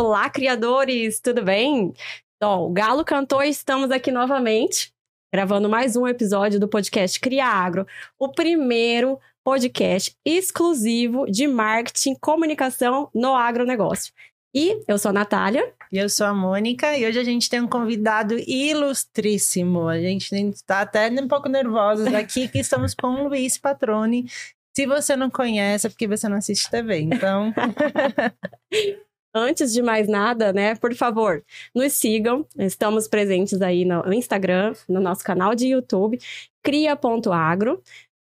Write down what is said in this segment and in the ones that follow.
Olá, criadores, tudo bem? Então, o Galo cantou e estamos aqui novamente, gravando mais um episódio do podcast Cria Agro, o primeiro podcast exclusivo de marketing e comunicação no agronegócio. E eu sou a Natália. E eu sou a Mônica. E hoje a gente tem um convidado ilustríssimo. A gente está até um pouco nervosos aqui, que estamos com o Luiz Patrone. Se você não conhece, é porque você não assiste TV. Então. Antes de mais nada, né, por favor, nos sigam. Estamos presentes aí no Instagram, no nosso canal de YouTube, cria.agro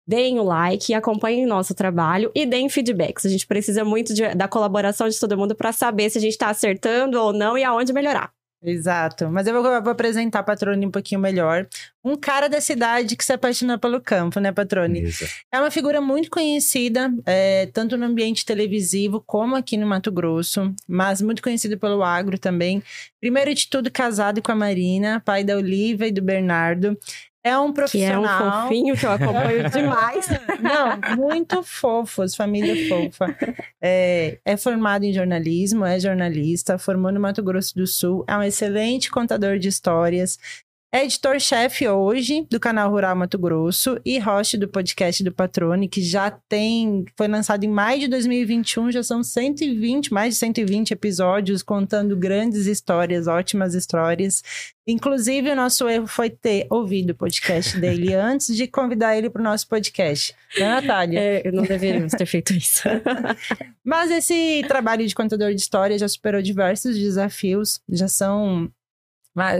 deem o like, acompanhem nosso trabalho e deem feedbacks. A gente precisa muito de, da colaboração de todo mundo para saber se a gente está acertando ou não e aonde melhorar. Exato. Mas eu vou, eu vou apresentar a Patrone um pouquinho melhor. Um cara da cidade que se apaixona pelo campo, né, Patrone? Isso. É uma figura muito conhecida, é, tanto no ambiente televisivo como aqui no Mato Grosso, mas muito conhecido pelo agro também. Primeiro de tudo, casado com a Marina, pai da Olivia e do Bernardo. É um profissional. Que é um fofinho que eu acompanho demais. Não, muito fofos, família fofa. É, é, formado em jornalismo, é jornalista, formou no Mato Grosso do Sul, é um excelente contador de histórias, é editor-chefe hoje do canal Rural Mato Grosso e host do podcast do Patrone, que já tem, foi lançado em maio de 2021, já são 120, mais de 120 episódios contando grandes histórias, ótimas histórias. Inclusive, o nosso erro foi ter ouvido o podcast dele antes de convidar ele para o nosso podcast. Né, Natália? É, não deveríamos ter feito isso. Mas esse trabalho de contador de história já superou diversos desafios, já são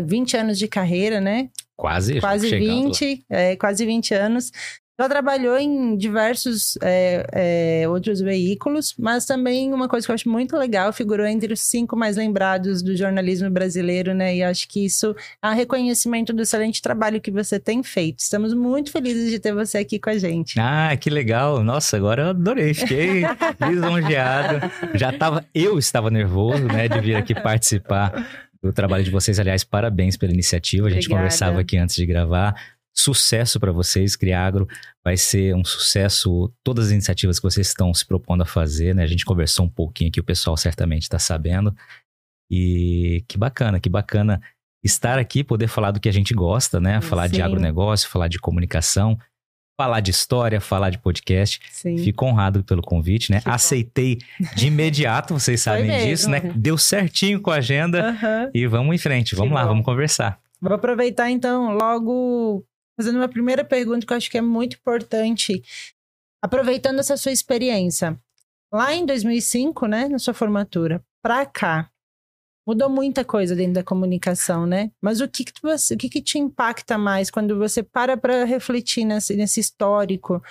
20 anos de carreira, né? Quase, quase 20, é, quase 20 anos. Já trabalhou em diversos é, é, outros veículos, mas também uma coisa que eu acho muito legal, figurou entre os cinco mais lembrados do jornalismo brasileiro, né? E acho que isso é um reconhecimento do excelente trabalho que você tem feito. Estamos muito felizes de ter você aqui com a gente. Ah, que legal! Nossa, agora eu adorei, fiquei lisonjeado. Já tava, eu estava nervoso, né, de vir aqui participar do trabalho de vocês. Aliás, parabéns pela iniciativa. A gente Obrigada. conversava aqui antes de gravar. Sucesso para vocês, Criagro. Vai ser um sucesso todas as iniciativas que vocês estão se propondo a fazer, né? A gente conversou um pouquinho aqui, o pessoal certamente está sabendo. E que bacana, que bacana estar aqui, poder falar do que a gente gosta, né? Falar Sim. de agronegócio, falar de comunicação falar de história, falar de podcast. Sim. Fico honrado pelo convite, né? Aceitei de imediato, vocês sabem disso, né? Deu certinho com a agenda uhum. e vamos em frente. Vamos que lá, bom. vamos conversar. Vou aproveitar então, logo fazendo uma primeira pergunta que eu acho que é muito importante. Aproveitando essa sua experiência, lá em 2005, né, na sua formatura, para cá, mudou muita coisa dentro da comunicação, né? Mas o que que, você, o que, que te impacta mais quando você para para refletir nesse, nesse histórico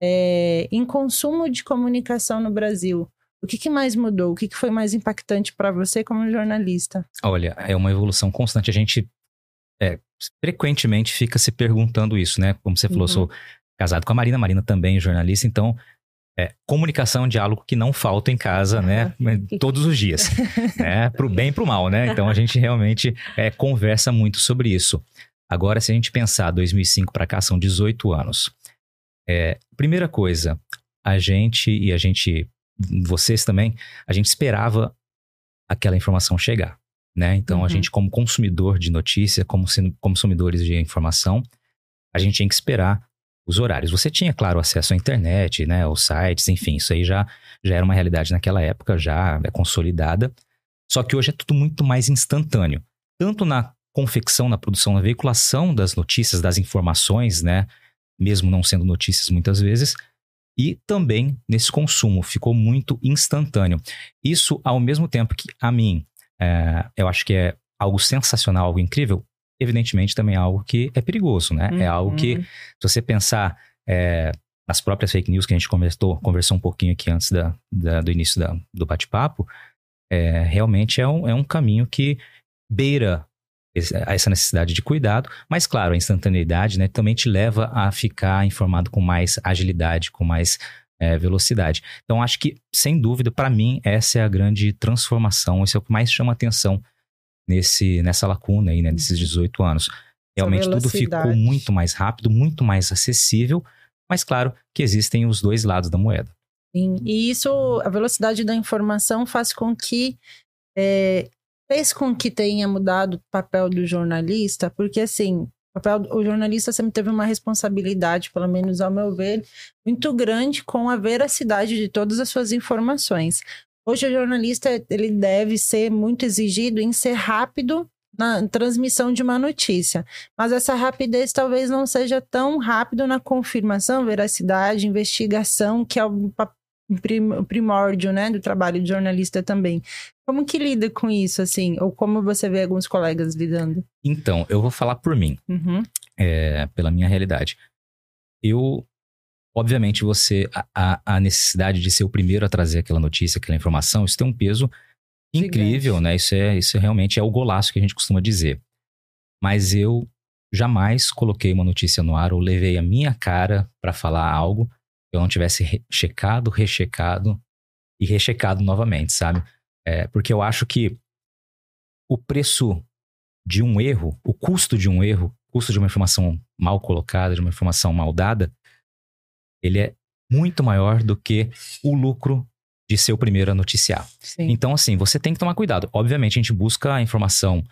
é, em consumo de comunicação no Brasil? O que, que mais mudou? O que, que foi mais impactante para você como jornalista? Olha, é uma evolução constante. A gente é, frequentemente fica se perguntando isso, né? Como você falou, uhum. sou casado com a Marina, a Marina também é jornalista, então é, comunicação é diálogo que não falta em casa, né? Todos os dias. né? Pro bem e pro mal, né? Então a gente realmente é, conversa muito sobre isso. Agora, se a gente pensar 2005 para cá, são 18 anos. É, primeira coisa, a gente e a gente, vocês também, a gente esperava aquela informação chegar, né? Então uhum. a gente, como consumidor de notícia, como sendo consumidores de informação, a gente tinha que esperar os horários. Você tinha, claro, acesso à internet, né, aos sites, enfim, isso aí já, já era uma realidade naquela época, já é consolidada. Só que hoje é tudo muito mais instantâneo, tanto na confecção, na produção, na veiculação das notícias, das informações, né, mesmo não sendo notícias muitas vezes, e também nesse consumo, ficou muito instantâneo. Isso, ao mesmo tempo que, a mim, é, eu acho que é algo sensacional, algo incrível, evidentemente também é algo que é perigoso, né? Uhum. É algo que, uhum. se você pensar é, nas próprias fake news que a gente conversou, conversou um pouquinho aqui antes da, da do início da, do bate-papo, é, realmente é um, é um caminho que beira essa necessidade de cuidado, mas claro, a instantaneidade né, também te leva a ficar informado com mais agilidade, com mais é, velocidade. Então, acho que, sem dúvida, para mim, essa é a grande transformação, isso é o que mais chama atenção nesse, nessa lacuna aí, né, nesses 18 uhum. anos. Realmente tudo ficou muito mais rápido, muito mais acessível, mas claro que existem os dois lados da moeda. Sim, e isso, a velocidade da informação faz com que é, fez com que tenha mudado o papel do jornalista, porque assim, o, papel, o jornalista sempre teve uma responsabilidade, pelo menos ao meu ver, muito grande com a veracidade de todas as suas informações. Hoje o jornalista ele deve ser muito exigido em ser rápido na transmissão de uma notícia. Mas essa rapidez talvez não seja tão rápido na confirmação, veracidade, investigação, que é o primórdio, né, do trabalho de jornalista também. Como que lida com isso, assim? Ou como você vê alguns colegas lidando? Então, eu vou falar por mim, uhum. é, pela minha realidade. Eu, obviamente, você, a, a, necessidade de ser o primeiro a trazer aquela notícia, aquela informação, isso tem um peso incrível, Gigante. né? Isso é, isso realmente é o golaço que a gente costuma dizer. Mas eu jamais coloquei uma notícia no ar ou levei a minha cara para falar algo que eu não tivesse re checado, rechecado e rechecado novamente, sabe? É, porque eu acho que o preço de um erro, o custo de um erro, o custo de uma informação mal colocada, de uma informação mal dada, ele é muito maior do que o lucro de ser o primeiro a noticiar. Sim. Então, assim, você tem que tomar cuidado. Obviamente, a gente busca a informação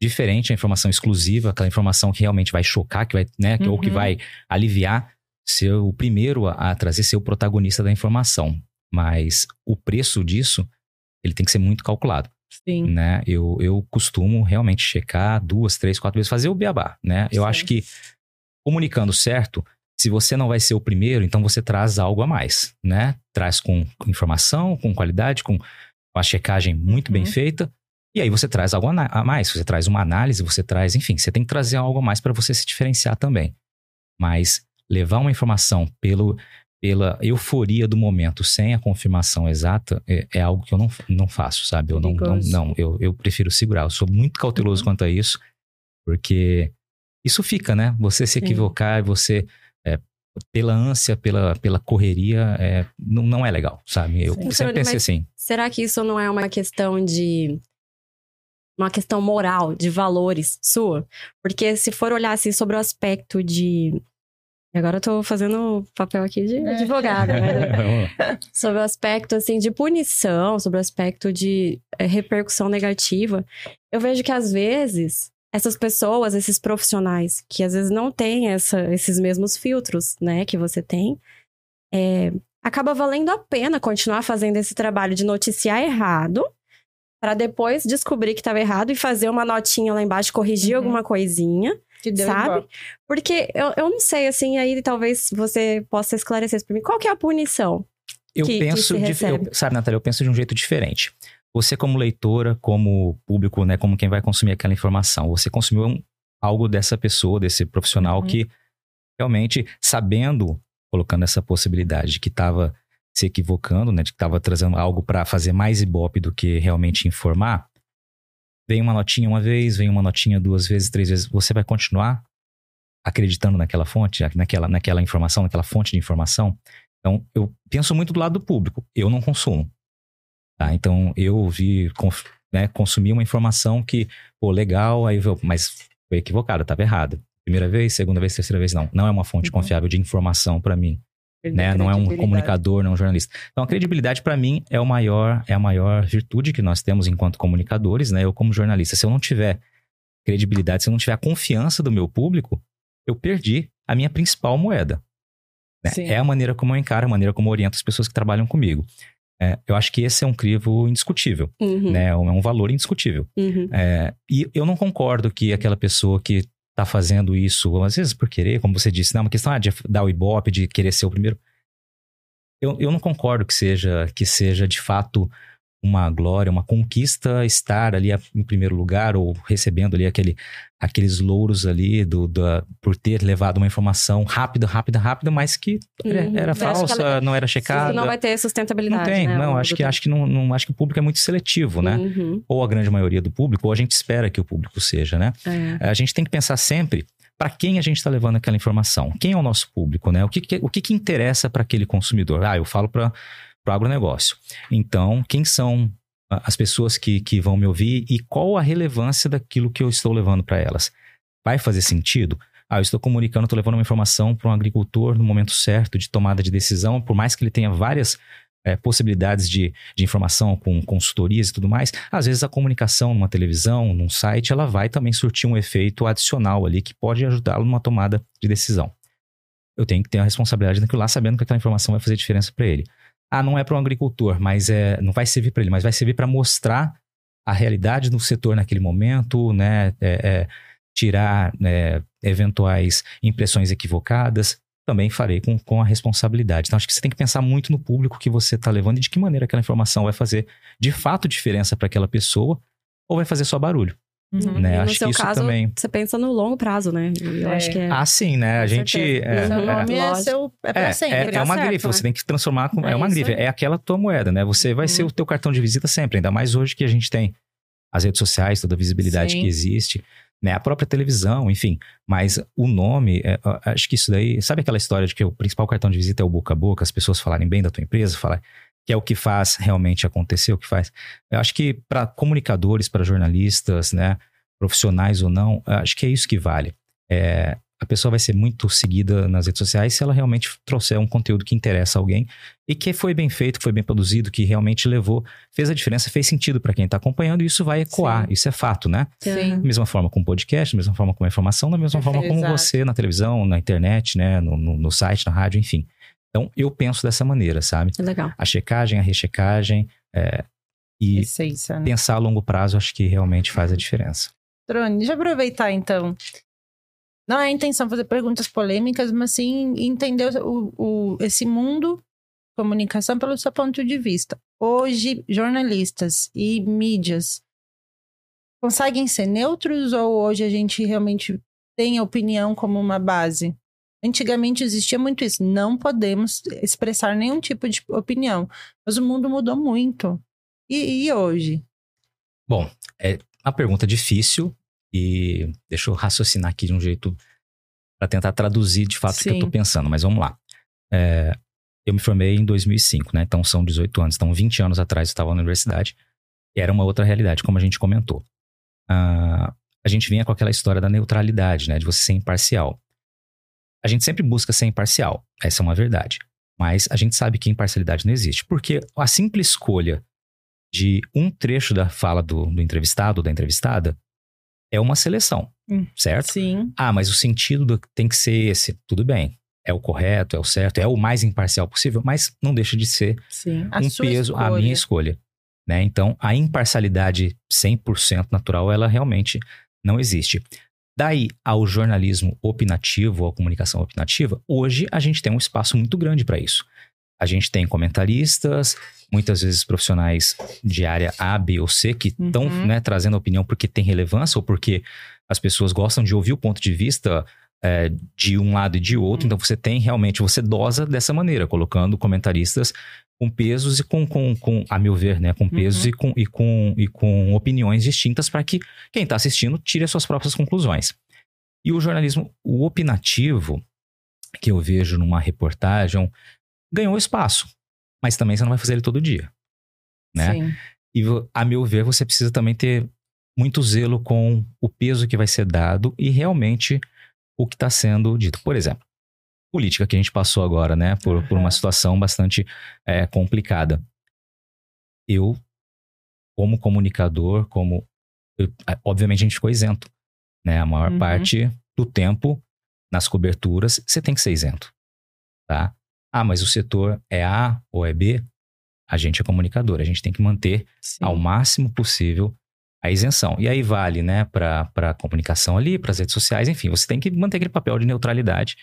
diferente, a informação exclusiva, aquela informação que realmente vai chocar, que vai, né, uhum. ou que uhum. vai aliviar, ser o primeiro a, a trazer, ser o protagonista da informação. Mas o preço disso, ele tem que ser muito calculado. Sim. Né? Eu, eu costumo realmente checar duas, três, quatro vezes, fazer o beabá, né? Eu acho que comunicando certo, se você não vai ser o primeiro, então você traz algo a mais, né? Traz com informação, com qualidade, com a checagem muito uhum. bem feita. E aí você traz algo a mais, você traz uma análise, você traz, enfim, você tem que trazer algo a mais para você se diferenciar também. Mas levar uma informação pelo, pela euforia do momento sem a confirmação exata é, é algo que eu não, não faço, sabe? Eu não, não, não, eu, eu prefiro segurar. Eu sou muito cauteloso uhum. quanto a isso, porque isso fica, né? Você se equivocar, você é, pela ânsia, pela, pela correria, é, não, não é legal, sabe? Eu Sim. sempre pensei assim. Será que isso não é uma questão de. Uma questão moral, de valores sua? Porque se for olhar assim sobre o aspecto de. Agora eu tô fazendo papel aqui de é. advogada, né? sobre o aspecto assim de punição, sobre o aspecto de é, repercussão negativa, eu vejo que às vezes essas pessoas, esses profissionais que às vezes não têm essa, esses mesmos filtros, né, que você tem, é, acaba valendo a pena continuar fazendo esse trabalho de noticiar errado para depois descobrir que estava errado e fazer uma notinha lá embaixo, corrigir uhum. alguma coisinha, sabe? Igual. Porque eu, eu não sei, assim, aí talvez você possa esclarecer isso para mim. Qual que é a punição? Eu que, penso, que de, eu, sabe, Natália, eu penso de um jeito diferente você como leitora, como público, né, como quem vai consumir aquela informação, você consumiu um, algo dessa pessoa, desse profissional uhum. que realmente sabendo, colocando essa possibilidade de que estava se equivocando, né, de que estava trazendo algo para fazer mais ibope do que realmente informar, vem uma notinha uma vez, vem uma notinha duas vezes, três vezes, você vai continuar acreditando naquela fonte, naquela, naquela informação, naquela fonte de informação. Então, eu penso muito do lado do público. Eu não consumo. Tá? Então eu vi, né, consumi uma informação que, pô, legal, aí eu, mas foi equivocado, estava errado. Primeira vez, segunda vez, terceira vez, não. Não é uma fonte uhum. confiável de informação para mim. Né? Não é um comunicador, não é um jornalista. Então, a credibilidade para mim é o maior, é a maior virtude que nós temos enquanto comunicadores, né? Eu como jornalista, se eu não tiver credibilidade, se eu não tiver a confiança do meu público, eu perdi a minha principal moeda. Né? É a maneira como eu encaro, a maneira como eu oriento as pessoas que trabalham comigo. É, eu acho que esse é um crivo indiscutível, uhum. né? É um valor indiscutível. Uhum. É, e eu não concordo que aquela pessoa que está fazendo isso, às vezes por querer, como você disse, não, é uma questão ah, de dar o ibope, de querer ser o primeiro. Eu, eu não concordo que seja, que seja de fato uma glória, uma conquista estar ali em primeiro lugar ou recebendo ali aquele, aqueles louros ali do, por ter levado uma informação rápida, rápida, rápida, mas que uhum. era, falsa, ela, não era checada. Não vai ter sustentabilidade. Não tem, né? não. Acho que, acho, que não, não, acho que o público é muito seletivo, né? Uhum. Ou a grande maioria do público, ou a gente espera que o público seja, né? É. A gente tem que pensar sempre para quem a gente está levando aquela informação. Quem é o nosso público, né? O que, que o que, que interessa para aquele consumidor? Ah, eu falo para para o agronegócio. Então, quem são as pessoas que, que vão me ouvir e qual a relevância daquilo que eu estou levando para elas? Vai fazer sentido? Ah, eu estou comunicando, estou levando uma informação para um agricultor no momento certo de tomada de decisão, por mais que ele tenha várias é, possibilidades de, de informação com consultorias e tudo mais, às vezes a comunicação numa televisão, num site, ela vai também surtir um efeito adicional ali que pode ajudá-lo numa tomada de decisão. Eu tenho que ter a responsabilidade daquilo lá, sabendo que aquela informação vai fazer diferença para ele. Ah, não é para um agricultor, mas é, não vai servir para ele, mas vai servir para mostrar a realidade do setor naquele momento, né? É, é, tirar né, eventuais impressões equivocadas também farei com, com a responsabilidade. Então, acho que você tem que pensar muito no público que você está levando e de que maneira aquela informação vai fazer de fato diferença para aquela pessoa ou vai fazer só barulho. Uhum. Né? E no Acho seu que isso caso, também. você pensa no longo prazo, né? Eu É. acho que é. Ah, sim, né? A gente. É, Seu Uhum. é, nome é, seu, é pra é, sempre. é, é uma certo, grife, né? você tem que transformar com. É, É uma grife, aí. é aquela tua moeda, né? Você vai ser Uhum. o teu cartão de visita sempre, ainda mais hoje que a gente tem as redes sociais, toda a visibilidade Sim. que existe, né? A própria televisão, enfim. Mas o nome, é, acho que isso daí. Sabe aquela história de que o principal cartão de visita é o boca a boca, as pessoas falarem bem da tua empresa, falar que é o que faz realmente acontecer, o que faz. Eu acho que para comunicadores, para jornalistas, né? Profissionais ou não, acho que é isso que vale. É, a pessoa vai ser muito seguida nas redes sociais se ela realmente trouxer um conteúdo que interessa a alguém e que foi bem feito, que foi bem produzido, que realmente levou, fez a diferença, fez sentido para quem está acompanhando e isso vai ecoar, Sim. isso é fato, né? Sim. Da mesma forma com podcast, da mesma forma com a informação, da mesma forma como Exato. você na televisão, na internet, né, no, no, no site, na rádio, enfim. Então eu penso dessa maneira, sabe? É legal. A checagem, a rechecagem é, e né? pensar a longo prazo acho que realmente faz a diferença. Drone, deixa eu aproveitar então. Não é a intenção fazer perguntas polêmicas, mas sim entender o, o- esse mundo comunicação pelo seu ponto de vista. Hoje, jornalistas e mídias conseguem ser neutros ou hoje a gente realmente tem a opinião como uma base? Antigamente existia muito isso. Não podemos expressar nenhum tipo de opinião. Mas o mundo mudou muito. E, e hoje? Bom, é uma pergunta difícil e deixa eu raciocinar aqui de um jeito para tentar traduzir de fato o que eu Sim. tô pensando, mas vamos lá. É, eu me formei em 2005, né? Então são 18 anos. Então 20 anos atrás eu estava na universidade e era uma outra realidade, como a gente comentou. Ah, a gente vinha com aquela história da neutralidade, né? De você ser imparcial. A gente sempre busca ser imparcial, essa é uma verdade. Mas a gente sabe que imparcialidade não existe, porque a simples escolha de um trecho da fala do, do entrevistado ou da entrevistada é uma seleção, Hum. certo? Sim. Ah, mas o sentido do- tem que ser esse. Tudo bem. É o correto, é o certo, é o mais imparcial possível, mas não deixa de ser Sim. um peso, a minha escolha. Né? Então, a imparcialidade 100% natural, ela realmente não existe. Daí ao jornalismo opinativo, à comunicação opinativa, hoje a gente tem um espaço muito grande para isso. A gente tem comentaristas, muitas vezes profissionais de área A, B ou C, que estão Uhum. né, trazendo opinião porque tem relevância ou porque as pessoas gostam de ouvir o ponto de vista é, de um lado e de outro. Uhum. Então você tem realmente, você dosa dessa maneira, colocando comentaristas com pesos e com, com, com a meu ver, né, com pesos Uhum. e, com, e, com, e com opiniões distintas para que quem está assistindo tire as suas próprias conclusões. E o jornalismo, o opinativo, que eu vejo numa reportagem, ganhou espaço, mas também você não vai fazer ele todo dia, né? Sim. E a meu ver, você precisa também ter muito zelo com o peso que vai ser dado e realmente o que está sendo dito. Por exemplo, política que a gente passou agora, né? Por, por uma situação bastante é, complicada. Eu, como comunicador, como. eu- obviamente a gente ficou isento. Né? A maior Uhum. parte do tempo, nas coberturas, você tem que ser isento. Tá? Ah, mas o setor é A ou é B? A gente é comunicador, a gente tem que manter Sim. ao máximo possível a isenção. E aí vale, né, para a comunicação ali, para as redes sociais, enfim, você tem que manter aquele papel de neutralidade,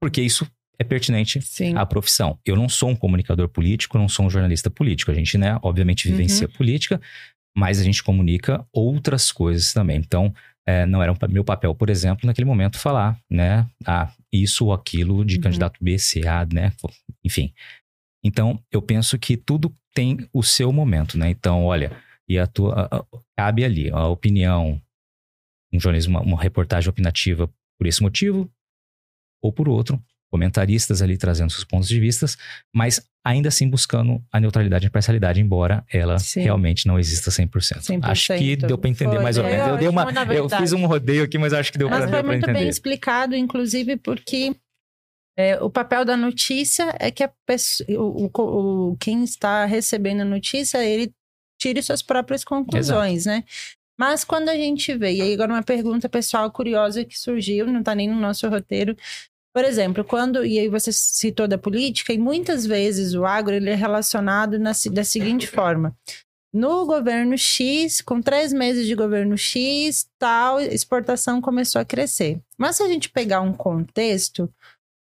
porque isso é pertinente Sim. à profissão. Eu não sou um comunicador político, não sou um jornalista político. A gente, né, obviamente vivencia Uhum. política, mas a gente comunica outras coisas também. Então, é, não era um meu papel, por exemplo, naquele momento falar, né, ah, isso ou aquilo de Uhum. candidato B, C, A, né, enfim. Então, eu penso que tudo tem o seu momento, né? Então, olha, e a tua a- a- cabe ali a opinião, um jornalismo, uma, uma reportagem opinativa por esse motivo ou por outro, comentaristas ali trazendo seus pontos de vista, mas ainda assim buscando a neutralidade e imparcialidade, embora ela Sim. realmente não exista 100%. 100%. Acho que deu para entender Foi, mais ou menos. Eu, eu dei uma, eu fiz um rodeio aqui, mas acho que deu Mas para foi muito bem entender. explicado, inclusive porque É, o papel da notícia é que a pessoa, o, o, quem está recebendo a notícia, ele tire suas próprias conclusões, Exato. né? Mas quando a gente vê, e aí agora uma pergunta pessoal curiosa que surgiu, não está nem no nosso roteiro, por exemplo, quando, e aí você citou da política, e muitas vezes o agro ele é relacionado na, da seguinte forma. No governo X, com três meses de governo X, tal, exportação começou a crescer. Mas se a gente pegar um contexto,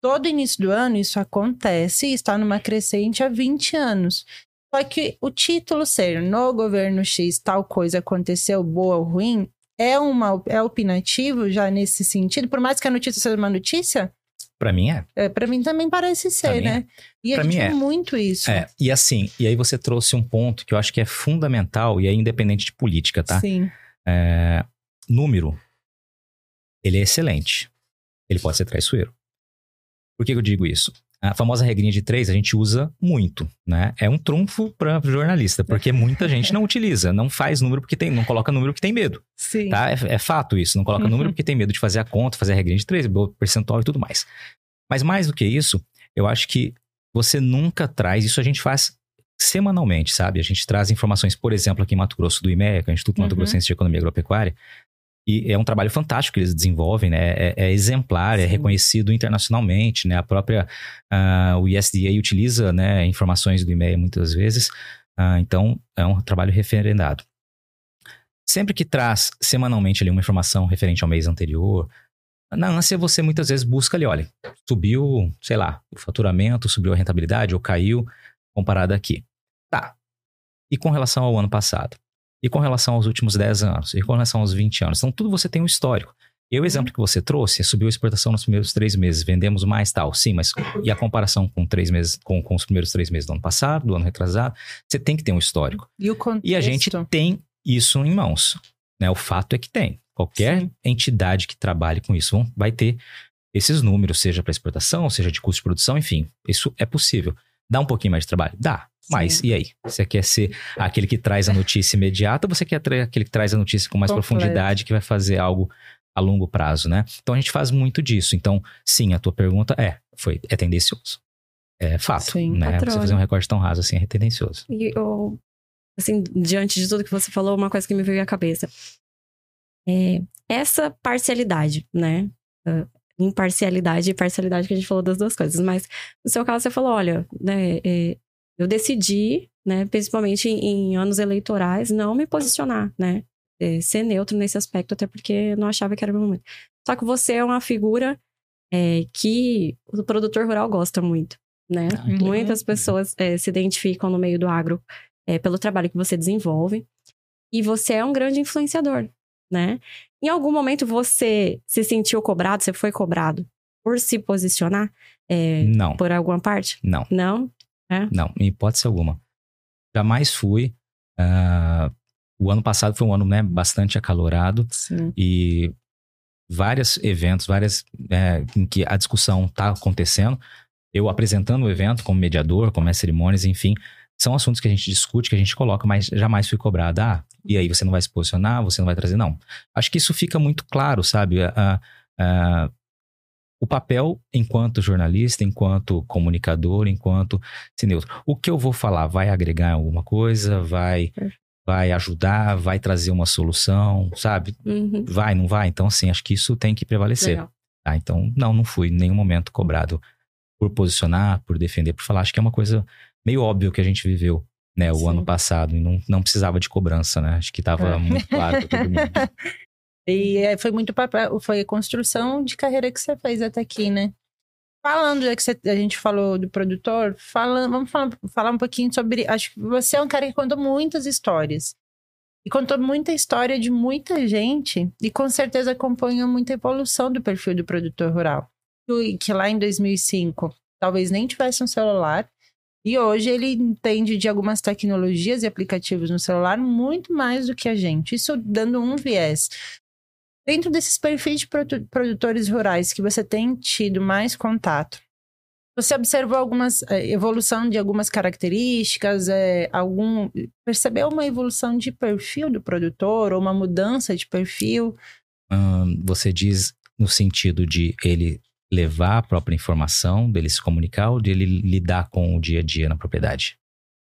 todo início do ano isso acontece e está numa crescente há 20 anos. Só que o título ser no governo X tal coisa aconteceu, boa ou ruim, é, uma, é opinativo já nesse sentido, por mais que a notícia seja uma notícia, para mim é. é para mim também parece ser, né? É. E pra a gente é. muito isso. É, e assim, e aí você trouxe um ponto que eu acho que é fundamental e é independente de política, tá? Sim. É, número, ele é excelente. Ele pode ser traiçoeiro. Por que eu digo isso? A famosa regrinha de três a gente usa muito, né? É um trunfo para jornalista, porque muita gente não utiliza, não faz número porque tem, não coloca número porque tem medo. Sim. Tá? É, é fato isso, não coloca uhum. número porque tem medo de fazer a conta, fazer a regrinha de três, percentual e tudo mais. Mas mais do que isso, eu acho que você nunca traz, isso a gente faz semanalmente, sabe? A gente traz informações, por exemplo, aqui em Mato Grosso do IMEA, que é o Instituto Mato uhum. Grossense de Economia Agropecuária, e é um trabalho fantástico que eles desenvolvem, né? É, é exemplar, é Sim. é reconhecido internacionalmente, né? A própria uh, o ISDA utiliza, né, informações do IMEA muitas vezes. Uh, então, é um trabalho referendado. Sempre que traz semanalmente ali uma informação referente ao mês anterior, na ânsia você muitas vezes busca ali, olha, subiu, sei lá, o faturamento, subiu a rentabilidade ou caiu comparado aqui. Tá. E com relação ao ano passado? E com relação aos últimos 10 anos? E com relação aos 20 anos? Então, tudo você tem um histórico. E o uhum. exemplo que você trouxe, subiu a exportação nos primeiros três meses, vendemos mais tal. Sim, mas e a comparação com três meses, com, com os primeiros três meses do ano passado, do ano retrasado? Você tem que ter um histórico. E, o contexto? e a gente tem isso em mãos. Né? O fato é que tem. Qualquer Sim. entidade que trabalhe com isso vai ter esses números, seja para exportação, seja de custo de produção, enfim. Isso é possível. Dá um pouquinho mais de trabalho? Dá. Mas Sim. e aí? Você quer ser aquele que traz a notícia imediata ou você quer aquele que traz a notícia com mais Completo. profundidade, que vai fazer algo a longo prazo, né? Então a gente faz muito disso. Então, sim, a tua pergunta é, foi, é tendencioso. É fato, sim, né? Patrona. Você fazer um recorte tão raso assim é tendencioso. E eu, assim, diante de tudo que você falou, uma coisa que me veio à cabeça. É essa parcialidade, né? Imparcialidade e parcialidade que a gente falou das duas coisas. Mas no seu caso, você falou, olha, né, é, eu decidi, né, principalmente em, em, anos eleitorais, não me posicionar, né? É, ser neutro nesse aspecto, até porque eu não achava que era o momento. Só que você é uma figura é, que o produtor rural gosta muito, né? Ah, Muitas pessoas é, se identificam no meio do agro é, pelo trabalho que você desenvolve. E você é um grande influenciador, né? Em algum momento você se sentiu cobrado, você foi cobrado por se posicionar? É, não. Por alguma parte? Não. Não? É? Não, em hipótese alguma. Jamais fui. Uh, o ano passado foi um ano né, bastante acalorado. Sim. E vários eventos, várias é, em que a discussão está acontecendo. Eu apresentando o evento como mediador, como as cerimônias, enfim, são assuntos que a gente discute, que a gente coloca, mas jamais fui cobrado. Ah, e aí você não vai se posicionar, você não vai trazer, não. Acho que isso fica muito claro, sabe? Uh, uh, o papel enquanto jornalista, enquanto comunicador, enquanto neutro. O que eu vou falar vai agregar alguma coisa, vai vai ajudar, vai trazer uma solução, sabe? Uhum. Vai, não vai? Então, assim, acho que isso tem que prevalecer. Tá? Então, não, não fui em nenhum momento cobrado por posicionar, por defender, por falar. Acho que é uma coisa meio óbvio que a gente viveu, né, o Sim. ano passado, e não, não precisava de cobrança, né? Acho que estava é. muito claro para todo mundo. E é, foi muito papel, foi a construção de carreira que você fez até aqui, né? Falando, já que você, a gente falou do produtor, fala, vamos falar, falar um pouquinho sobre. Acho que você é um cara que contou muitas histórias. E contou muita história de muita gente, e com certeza acompanhou muita evolução do perfil do produtor rural. Que lá em 2005 talvez nem tivesse um celular, e hoje ele entende de algumas tecnologias e aplicativos no celular muito mais do que a gente. Isso dando um viés. Dentro desses perfis de produtores rurais que você tem tido mais contato, você observou algumas é, evolução de algumas características, é, algum percebeu uma evolução de perfil do produtor ou uma mudança de perfil? Hum, você diz no sentido de ele levar a própria informação, dele se comunicar ou dele lidar com o dia a dia na propriedade?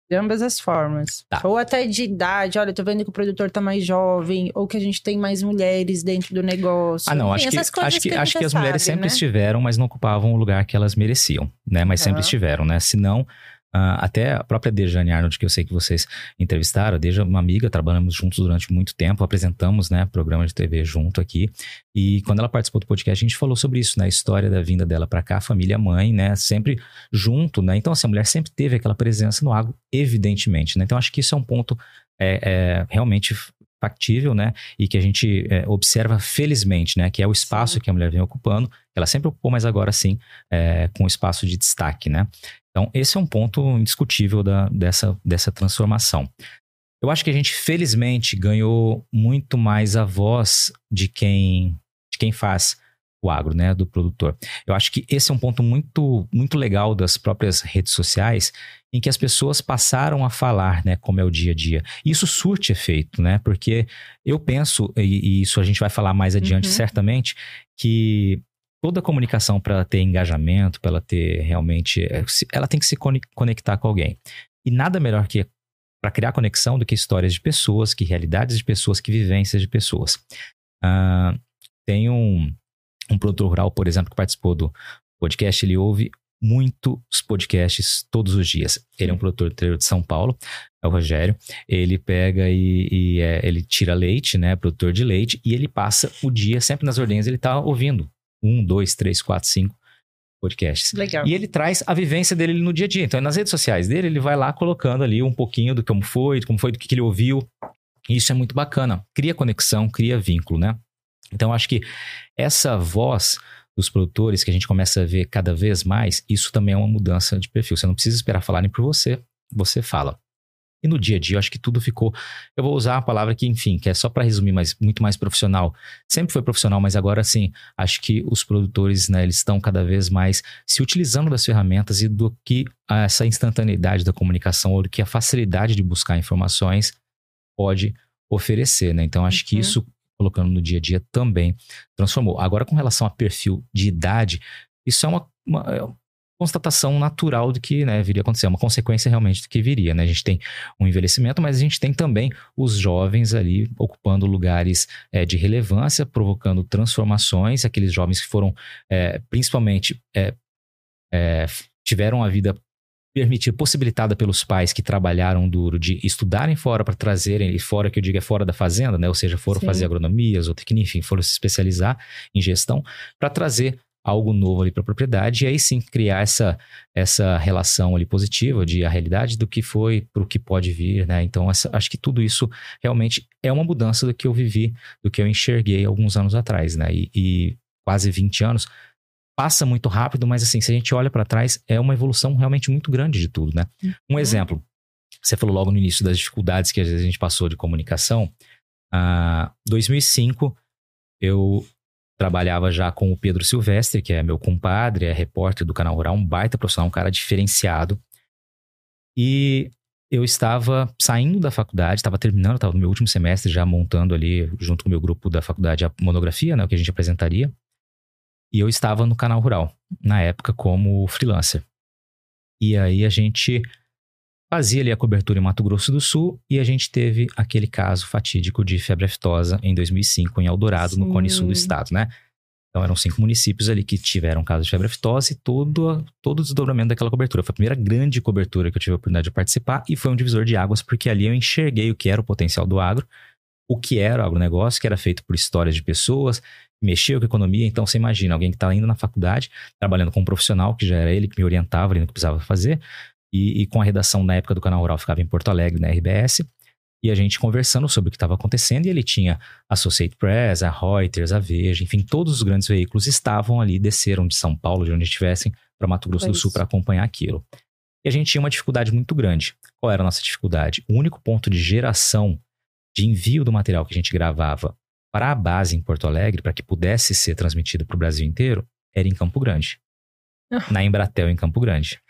De ambas as formas. Tá. Ou até de idade, olha, tô vendo que o produtor tá mais jovem, ou que a gente tem mais mulheres dentro do negócio. Ah, não, Enfim, acho que, acho que, a acho que as já mulheres sabe, sempre né? estiveram, mas não ocupavam o lugar que elas mereciam, né? Mas sempre Aham. estiveram, né? Senão, ah, até a própria Dejane Arnold, que eu sei que vocês entrevistaram, a Deja é uma amiga, trabalhamos juntos durante muito tempo, apresentamos, né, programa de TV junto aqui. E quando ela participou do podcast, a gente falou sobre isso, né? A história da vinda dela para cá, família, mãe, né? Sempre junto, né? Então, assim, a mulher sempre teve aquela presença no agro, evidentemente, né? Então, acho que isso é um ponto é, é, realmente factível, né? E que a gente é, observa felizmente, né? Que é o espaço que a mulher vem ocupando. Ela sempre ocupou, mas agora sim, é, com espaço de destaque, né? Então, esse é um ponto indiscutível da, dessa, dessa transformação. Eu acho que a gente, felizmente, ganhou muito mais a voz de quem, de quem faz o agro, né? Do produtor. Eu acho que esse é um ponto muito, muito legal das próprias redes sociais, em que as pessoas passaram a falar, né, como é o dia a dia. Isso surte efeito, né? Porque eu penso, e, e isso a gente vai falar mais adiante Uhum. certamente, que toda comunicação para ela ter engajamento, para ela ter realmente, é, ela tem que se cone- conectar com alguém. E nada melhor que para criar conexão do que histórias de pessoas, que realidades de pessoas, que vivências de pessoas. Ah, tem um, um produtor rural, por exemplo, que participou do podcast, ele ouve muitos podcasts todos os dias. Ele é um produtor do interior de São Paulo, é o Rogério. Ele pega e, e, é, ele tira leite, né? Produtor de leite, e ele passa o dia, sempre nas ordenhas, ele tá ouvindo um, dois, três, quatro, cinco podcasts. Legal. E ele traz a vivência dele no dia a dia. Então, nas redes sociais dele, ele vai lá colocando ali um pouquinho do como foi, de como foi, do que que ele ouviu. Isso é muito bacana. Cria conexão, cria vínculo, né? Então, acho que essa voz dos produtores que a gente começa a ver cada vez mais, isso também é uma mudança de perfil. Você não precisa esperar falarem por você, você fala. E no dia a dia, eu acho que tudo ficou. Eu vou usar a palavra que, enfim, que é só para resumir, mas muito mais profissional. Sempre foi profissional, mas agora sim, acho que os produtores, né, eles estão cada vez mais se utilizando das ferramentas e do que essa instantaneidade da comunicação ou do que a facilidade de buscar informações pode oferecer, né? Então acho que Uhum. isso colocando no dia a dia também transformou. Agora com relação a perfil de idade, isso é uma, uma é constatação natural do que né, viria a acontecer, é uma consequência realmente do que viria, né? A gente tem um envelhecimento, mas a gente tem também os jovens ali ocupando lugares é, de relevância, provocando transformações, aqueles jovens que foram é, principalmente é, tiveram a vida permitida, possibilitada pelos pais que trabalharam duro de estudarem fora para trazerem, e fora que eu digo é fora da fazenda, né? Ou seja, foram Sim. fazer agronomia, zootecnia, enfim, foram se especializar em gestão para trazer algo novo ali para a propriedade e aí sim criar essa, essa relação ali positiva de a realidade do que foi para o que pode vir, né? Então essa- acho que tudo isso realmente é uma mudança do que eu vivi, do que eu enxerguei alguns anos atrás, né? E, e quase 20 anos passa muito rápido, mas assim, se a gente olha para trás, é uma evolução realmente muito grande de tudo, né? Um exemplo, você falou logo no início das dificuldades que às vezes a gente passou de comunicação. Ah, 2005, eu trabalhava já com o Pedro Silvestre, que é meu compadre, é repórter do Canal Rural, um baita profissional, um cara diferenciado. E eu estava saindo da faculdade, estava terminando, estava no meu último semestre, já montando ali, junto com o meu grupo da faculdade, a monografia, né, o que a gente apresentaria. E eu estava no Canal Rural, na época, como freelancer. E aí a gente fazia ali a cobertura em Mato Grosso do Sul e a gente teve aquele caso fatídico de febre aftosa em 2005 em Eldorado, no Sim. Cone Sul do estado, né? Então eram cinco municípios ali que tiveram caso de febre aftosa e todo, todo o desdobramento daquela cobertura. Foi a primeira grande cobertura que eu tive a oportunidade de participar e foi um divisor de águas porque ali eu enxerguei o que era o potencial do agro, o que era o agronegócio, que era feito por histórias de pessoas, mexeu com a economia. Então você imagina alguém que está indo na faculdade, trabalhando com um profissional, que já era ele que me orientava ali no que precisava fazer, e, e com a redação na época do Canal Rural ficava em Porto Alegre, na RBS, e a gente conversando sobre o que estava acontecendo, e ele tinha a Associated Press, a Reuters, a Veja, enfim, todos os grandes veículos estavam ali, desceram de São Paulo, de onde estivessem, para Mato Grosso Foi do Sul para acompanhar aquilo. E a gente tinha uma dificuldade muito grande. Qual era a nossa dificuldade? O único ponto de geração de envio do material que a gente gravava para a base em Porto Alegre, para que pudesse ser transmitido para o Brasil inteiro, era em Campo Grande. na Embratel, em Campo Grande.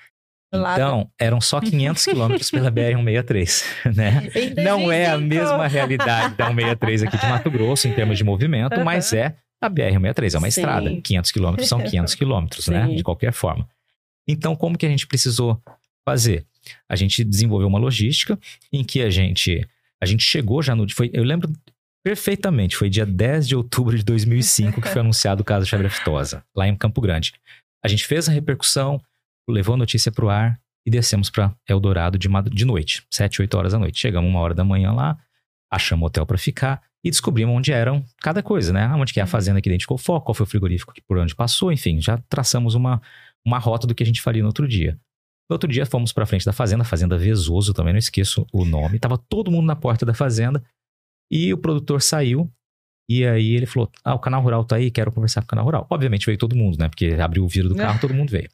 Então, eram só 500 quilômetros pela BR-163, né? Em Não é a 2005. mesma realidade da 163 aqui de Mato Grosso em termos de movimento, mas é A BR-163 é uma Sim. estrada. 500 quilômetros são 500 quilômetros, né? De qualquer forma. Então, como que a gente precisou fazer? A gente desenvolveu uma logística em que a gente a gente chegou já no foi eu lembro perfeitamente, foi dia 10 de outubro de 2005 que foi anunciado o caso de febre aftosa, lá em Campo Grande. A gente fez a repercussão, levou a notícia pro ar e descemos para Eldorado de, de noite, 7, 8 horas da noite. Chegamos uma hora da manhã lá, achamos um hotel para ficar e descobrimos onde eram cada coisa, né? Onde que é a fazenda que identificou o foco, qual foi o frigorífico que por onde passou, enfim, já traçamos uma, uma rota do que a gente faria no outro dia. No outro dia fomos para frente da fazenda, Fazenda Vesoso, também não esqueço o nome. Tava todo mundo na porta da fazenda e o produtor saiu e aí ele falou: "Ah, o canal rural tá aí, quero conversar com o canal rural". Obviamente veio todo mundo, né? Porque abriu o vidro do carro, todo mundo veio.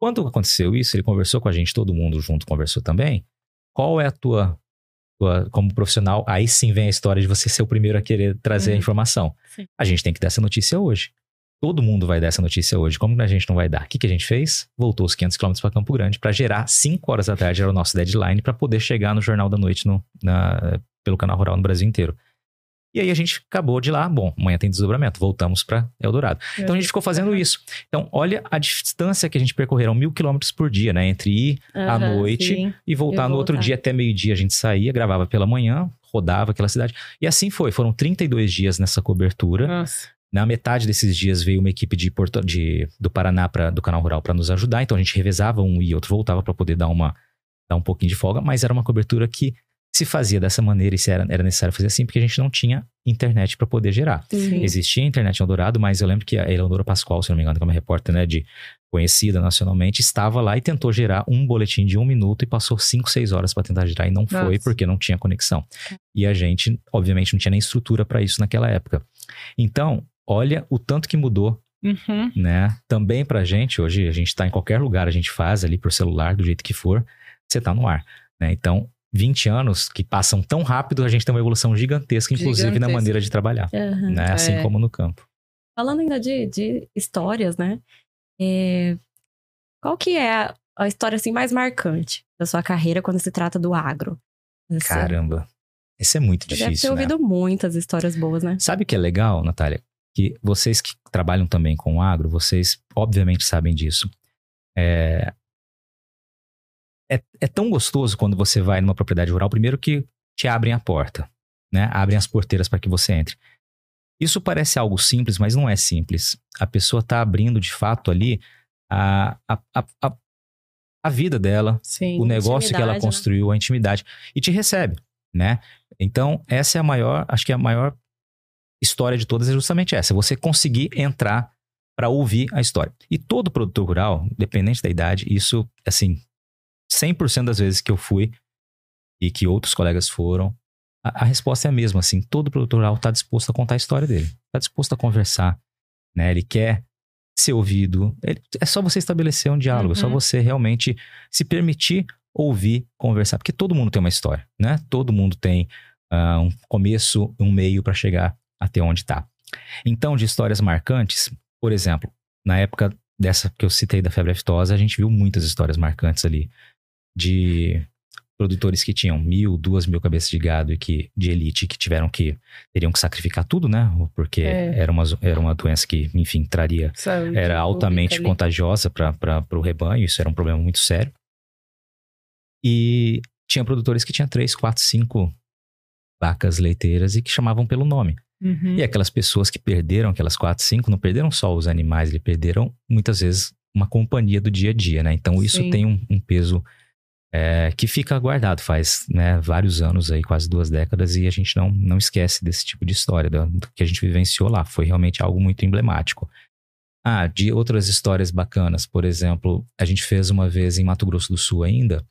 Quando aconteceu isso, ele conversou com a gente, todo mundo junto conversou também. Qual é a tua, tua- como profissional? Aí sim vem a história de você ser o primeiro a querer trazer a Uhum. informação. Sim. A gente tem que dar essa notícia hoje. Todo mundo vai dar essa notícia hoje. Como a gente não vai dar? O que, que a gente fez? Voltou os 500 km para Campo Grande para gerar 5 horas da tarde, era o nosso deadline, para poder chegar no Jornal da Noite no, na- pelo canal rural no Brasil inteiro. E aí a gente acabou de lá, bom, amanhã tem desdobramento, voltamos para Eldorado. Então a gente ficou fazendo isso. Então, olha a distância que a gente percorreram, mil quilômetros por dia, né? Entre ir à Aham. noite Sim. e voltar no outro voltar. dia até meio-dia. A gente saía, gravava pela manhã, rodava aquela cidade. E assim foi. Foram 32 dias nessa cobertura. Nossa. Na metade desses dias veio uma equipe de, Porto, de do Paraná pra, do Canal Rural para nos ajudar. Então a gente revezava um e outro voltava para poder dar uma dar um pouquinho de folga, mas era uma cobertura que se fazia dessa maneira e se era, era necessário fazer assim, porque a gente não tinha internet para poder gerar. Sim. Existia internet em Eldorado, mas eu lembro que a Eleonora Pascoal, se não me engano, que é uma repórter né, de conhecida nacionalmente, estava lá e tentou gerar um boletim de um minuto e passou cinco, seis horas para tentar gerar e não foi Nossa. porque não tinha conexão. E a gente, obviamente, não tinha nem estrutura para isso naquela época. Então, olha o tanto que mudou, Uhum. né? Também pra gente, hoje a gente tá em qualquer lugar, a gente faz ali por celular, do jeito que for, você tá no ar, né? Então, 20 anos que passam tão rápido, a gente tem uma evolução gigantesca, inclusive na Gigantesca. maneira de trabalhar, Aham. né? Assim É. como no campo. Falando ainda de, de histórias, né? É, Qual que é a, a história assim mais marcante da sua carreira quando se trata do agro? Assim, Caramba. Isso é muito Você deve ter difícil, né? ouvido muitas histórias boas, né? Sabe o que é legal, Natália? Que vocês que trabalham também com o agro, vocês obviamente sabem disso. É... É, é tão gostoso quando você vai numa propriedade rural, primeiro que te abrem a porta, né? Abrem as porteiras para que você entre. Isso parece algo simples, mas não é simples. A pessoa está abrindo de fato ali a, a, a, a, vida dela, Sim. o negócio que ela né? construiu, a intimidade, e te recebe, né? Então, essa é a maior, acho que a maior história de todas é justamente essa, você conseguir entrar para ouvir a história. E todo produtor rural, independente da idade, isso, assim, 100% das vezes que eu fui e que outros colegas foram, a, a resposta é a mesma, assim, todo produtor rural está disposto a contar a história dele, está disposto a conversar, né? Ele quer ser ouvido. Ele- é só você estabelecer um diálogo, é só Uhum. você realmente se permitir ouvir, conversar, porque todo mundo tem uma história, né? Todo mundo tem ah, um começo, um meio para chegar até onde está. Então, de histórias marcantes, por exemplo, na época dessa que eu citei da febre aftosa, a gente viu muitas histórias marcantes ali de produtores que tinham mil, duas mil cabeças de gado e que de elite que tiveram que teriam que sacrificar tudo, né? Porque É. era uma era uma doença que, enfim, traria Saúde era altamente ali. contagiosa para o rebanho, isso era um problema muito sério. E tinha produtores que tinham três, quatro, cinco vacas leiteiras e que chamavam pelo nome. Uhum. E aquelas pessoas que perderam aquelas quatro, cinco, não perderam só os animais, eles perderam muitas vezes uma companhia do dia a dia, né? Então isso Sim. tem um, um peso é, que fica guardado faz né, vários anos aí, quase duas décadas, e a gente não, não esquece desse tipo de história, do, do que a gente vivenciou lá. Foi realmente algo muito emblemático. Ah, de outras histórias bacanas, por exemplo, a gente fez uma vez em Mato Grosso do Sul ainda,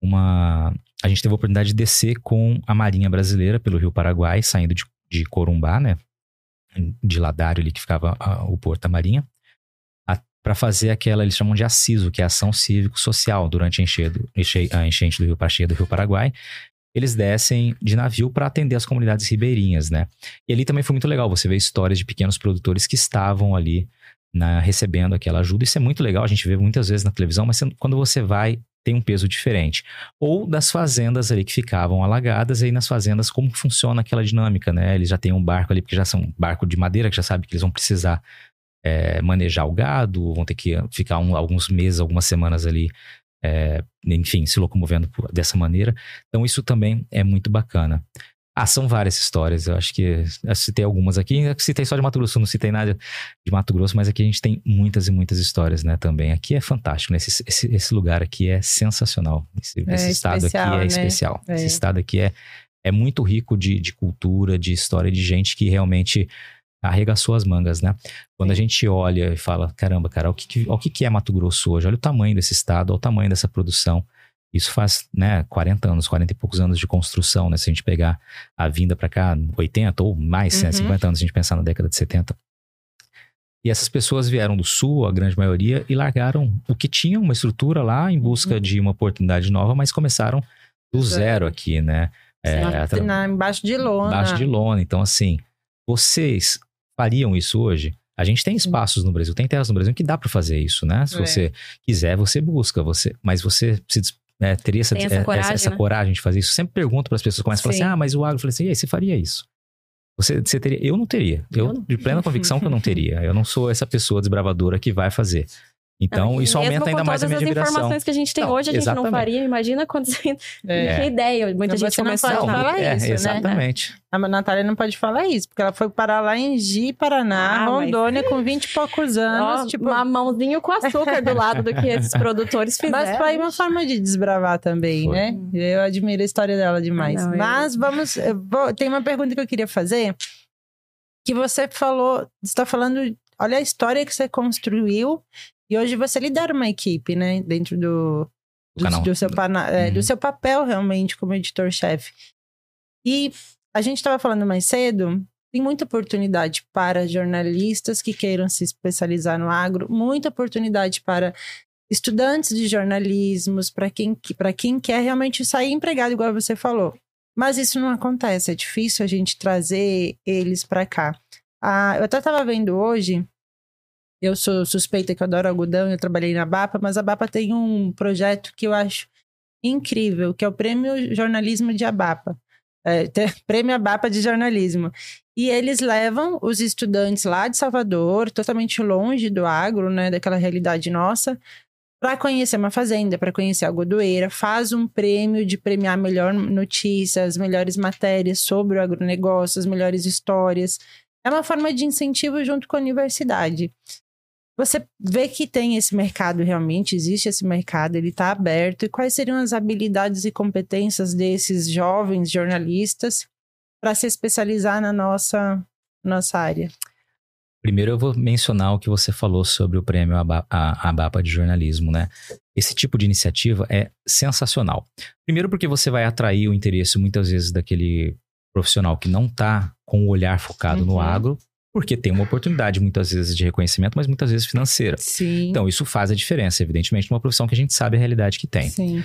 uma. A gente teve a oportunidade de descer com a Marinha Brasileira pelo Rio Paraguai, saindo de, de Corumbá, né? De Ladário ali que ficava ah, o Porto da Marinha, para fazer aquela, eles chamam de assiso, que é ação cívico-social durante a enchente, enche- a enchente do Rio, a cheia do Rio Paraguai. Eles descem de navio para atender as comunidades ribeirinhas, né? E ali também foi muito legal você ver histórias de pequenos produtores que estavam ali na- recebendo aquela ajuda. Isso é muito legal, a gente vê muitas vezes na televisão, mas quando você vai tem um peso diferente. Ou das fazendas ali que ficavam alagadas, e aí nas fazendas como funciona aquela dinâmica, né? Eles já têm um barco ali, porque já são um barco de madeira, que já sabe que eles vão precisar é, manejar o gado, vão ter que ficar um, alguns meses, algumas semanas ali, é, enfim, se locomovendo dessa maneira. Então isso também é muito bacana. Ah, são várias histórias. Eu acho que eu citei algumas aqui. Eu citei só de Mato Grosso, não citei nada de Mato Grosso, mas aqui a gente tem muitas e muitas histórias, né? Também. Aqui é fantástico, né? Esse, esse, esse lugar aqui é sensacional. Esse, é esse estado aqui é né? especial. É. Esse estado aqui é, é muito rico de, de cultura, de história, de gente que realmente arregaçou as mangas, né? Quando a gente olha e fala, caramba, cara, o que, que, o que, que é Mato Grosso hoje? Olha o tamanho desse estado, olha o tamanho dessa produção. Isso faz, né, 40 anos, 40 e poucos anos de construção, né? Se a gente pegar a vinda para cá, 80 ou mais, né, uhum. né, 50 anos, se a gente pensar na década de 70. E essas pessoas vieram do sul, a grande maioria, e largaram o que tinha, uma estrutura lá em busca uhum. de uma oportunidade nova, mas começaram do zero aqui, né? É, na, na, embaixo de lona. Embaixo de lona. Então, assim, vocês fariam isso hoje? A gente tem espaços no Brasil, tem terras no Brasil que dá para fazer isso, né? Se é. você quiser, você busca, você, mas você se é, teria essa, essa, é, coragem, essa, essa né? coragem, de fazer isso. Sempre pergunto para as pessoas, começam a falar assim: ah, mas o agro. Eu falei assim: e aí, você faria isso? Você, você teria? Eu não teria. Eu, eu não. de plena convicção que eu não teria. Eu não sou essa pessoa desbravadora que vai fazer. Então, isso aumenta ainda mais a minha admiração. as informações que a gente tem não, hoje, a gente exatamente. não faria. Imagina quando você é. tem ideia. Muita não, gente começou a falar é, isso, Exatamente. Né? A Natália não pode falar isso, porque ela foi parar lá em Gi, Paraná, ah, Rondônia, mas... com 20 e poucos anos. Oh, tipo... Mamãozinho com açúcar do lado do que esses produtores fizeram. Mas foi uma forma de desbravar também, foi. né? Eu admiro a história dela demais. Ah, não, mas eu... vamos... Vou... Tem uma pergunta que eu queria fazer, que você falou... Você está falando... Olha a história que você construiu e hoje você lidera uma equipe, né? Dentro do, do, do seu, é, uhum. do seu papel realmente como editor-chefe. E a gente estava falando mais cedo, tem muita oportunidade para jornalistas que queiram se especializar no agro, muita oportunidade para estudantes de jornalismo, para quem, quem quer realmente sair empregado, igual você falou. Mas isso não acontece, é difícil a gente trazer eles para cá. Ah, eu até estava vendo hoje eu sou suspeita que eu adoro algodão, eu trabalhei na BAPA, mas a BAPA tem um projeto que eu acho incrível, que é o Prêmio Jornalismo de Abapa. É, Prêmio Abapa de Jornalismo. E eles levam os estudantes lá de Salvador, totalmente longe do agro, né, daquela realidade nossa, para conhecer uma fazenda, para conhecer a algodoeira, faz um prêmio de premiar melhor notícias, as melhores matérias sobre o agronegócio, as melhores histórias. É uma forma de incentivo junto com a universidade. Você vê que tem esse mercado realmente, existe esse mercado, ele está aberto. E quais seriam as habilidades e competências desses jovens jornalistas para se especializar na nossa, nossa área? Primeiro eu vou mencionar o que você falou sobre o prêmio Abapa de jornalismo, né? Esse tipo de iniciativa é sensacional. Primeiro porque você vai atrair o interesse muitas vezes daquele profissional que não está com o olhar focado uhum. no agro, porque tem uma oportunidade muitas vezes de reconhecimento, mas muitas vezes financeira. Sim. Então isso faz a diferença, evidentemente, numa profissão que a gente sabe a realidade que tem. Sim.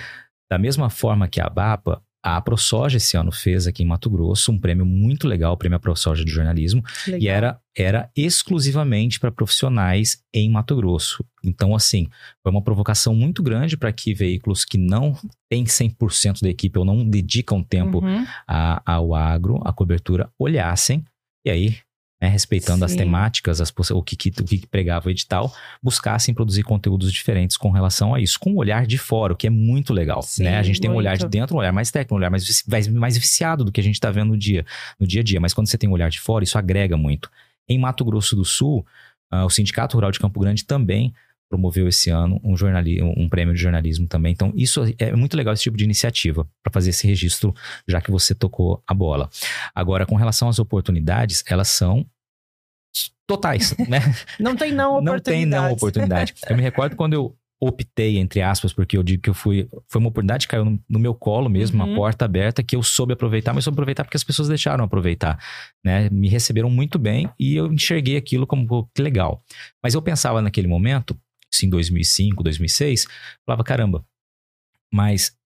Da mesma forma que a BAPA, a ProSoja esse ano fez aqui em Mato Grosso um prêmio muito legal, o prêmio ProSoja de jornalismo, legal. e era, era exclusivamente para profissionais em Mato Grosso. Então, assim, foi uma provocação muito grande para que veículos que não têm 100% da equipe ou não dedicam tempo uhum. a, ao agro, a cobertura, olhassem e aí né, respeitando Sim. as temáticas, as, o, que, o que pregava o edital, buscassem produzir conteúdos diferentes com relação a isso, com um olhar de fora, o que é muito legal. Sim, né? A gente tem muito. um olhar de dentro, um olhar mais técnico, um olhar mais, mais, mais viciado do que a gente está vendo no dia, no dia a dia. Mas quando você tem um olhar de fora, isso agrega muito. Em Mato Grosso do Sul, uh, o Sindicato Rural de Campo Grande também promoveu esse ano um, um prêmio de jornalismo também. Então, isso é muito legal, esse tipo de iniciativa, para fazer esse registro, já que você tocou a bola. Agora, com relação às oportunidades, elas são totais, né? não tem não oportunidade. Não tem não oportunidade. Eu me recordo quando eu optei, entre aspas, porque eu digo que eu fui. Foi uma oportunidade que caiu no, no meu colo mesmo, uhum. uma porta aberta que eu soube aproveitar, mas soube aproveitar porque as pessoas deixaram aproveitar. Né? Me receberam muito bem e eu enxerguei aquilo como que legal. Mas eu pensava naquele momento, isso em 2005, 2006, falava, caramba, mas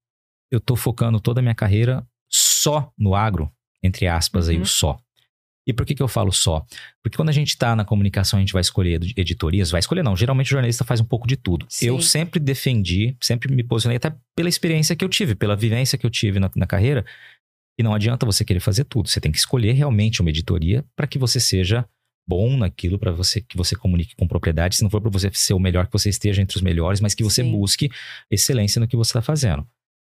eu tô focando toda a minha carreira só no agro, entre aspas, uhum. aí, o só. E por que, que eu falo só? Porque quando a gente está na comunicação, a gente vai escolher editorias, vai escolher não, geralmente o jornalista faz um pouco de tudo. Sim. Eu sempre defendi, sempre me posicionei, até pela experiência que eu tive, pela vivência que eu tive na, na carreira, e não adianta você querer fazer tudo, você tem que escolher realmente uma editoria para que você seja bom naquilo, para você que você comunique com propriedade, se não for para você ser o melhor, que você esteja entre os melhores, mas que você Sim. busque excelência no que você está fazendo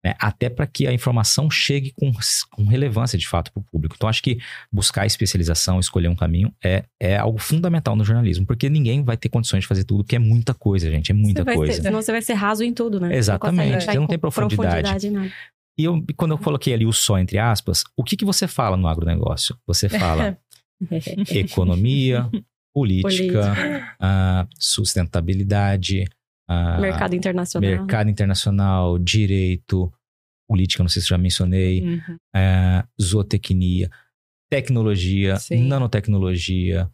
né? Até para que a informação chegue com, com relevância de fato para o público. Então, acho que buscar especialização, escolher um caminho é, é algo fundamental no jornalismo, porque ninguém vai ter condições de fazer tudo, porque é muita coisa, gente, é muita Você coisa. ter- senão você vai ser raso em tudo, né? Exatamente, você não em tem profundidade. nada. E eu, quando eu coloquei ali o só entre aspas, o que, que você fala no agronegócio? Você fala economia, política, ah, sustentabilidade, ah, Mercado internacional. mercado internacional, direito, política, não sei se já mencionei, Uhum. é, zootecnia, tecnologia, Sim. nanotecnologia.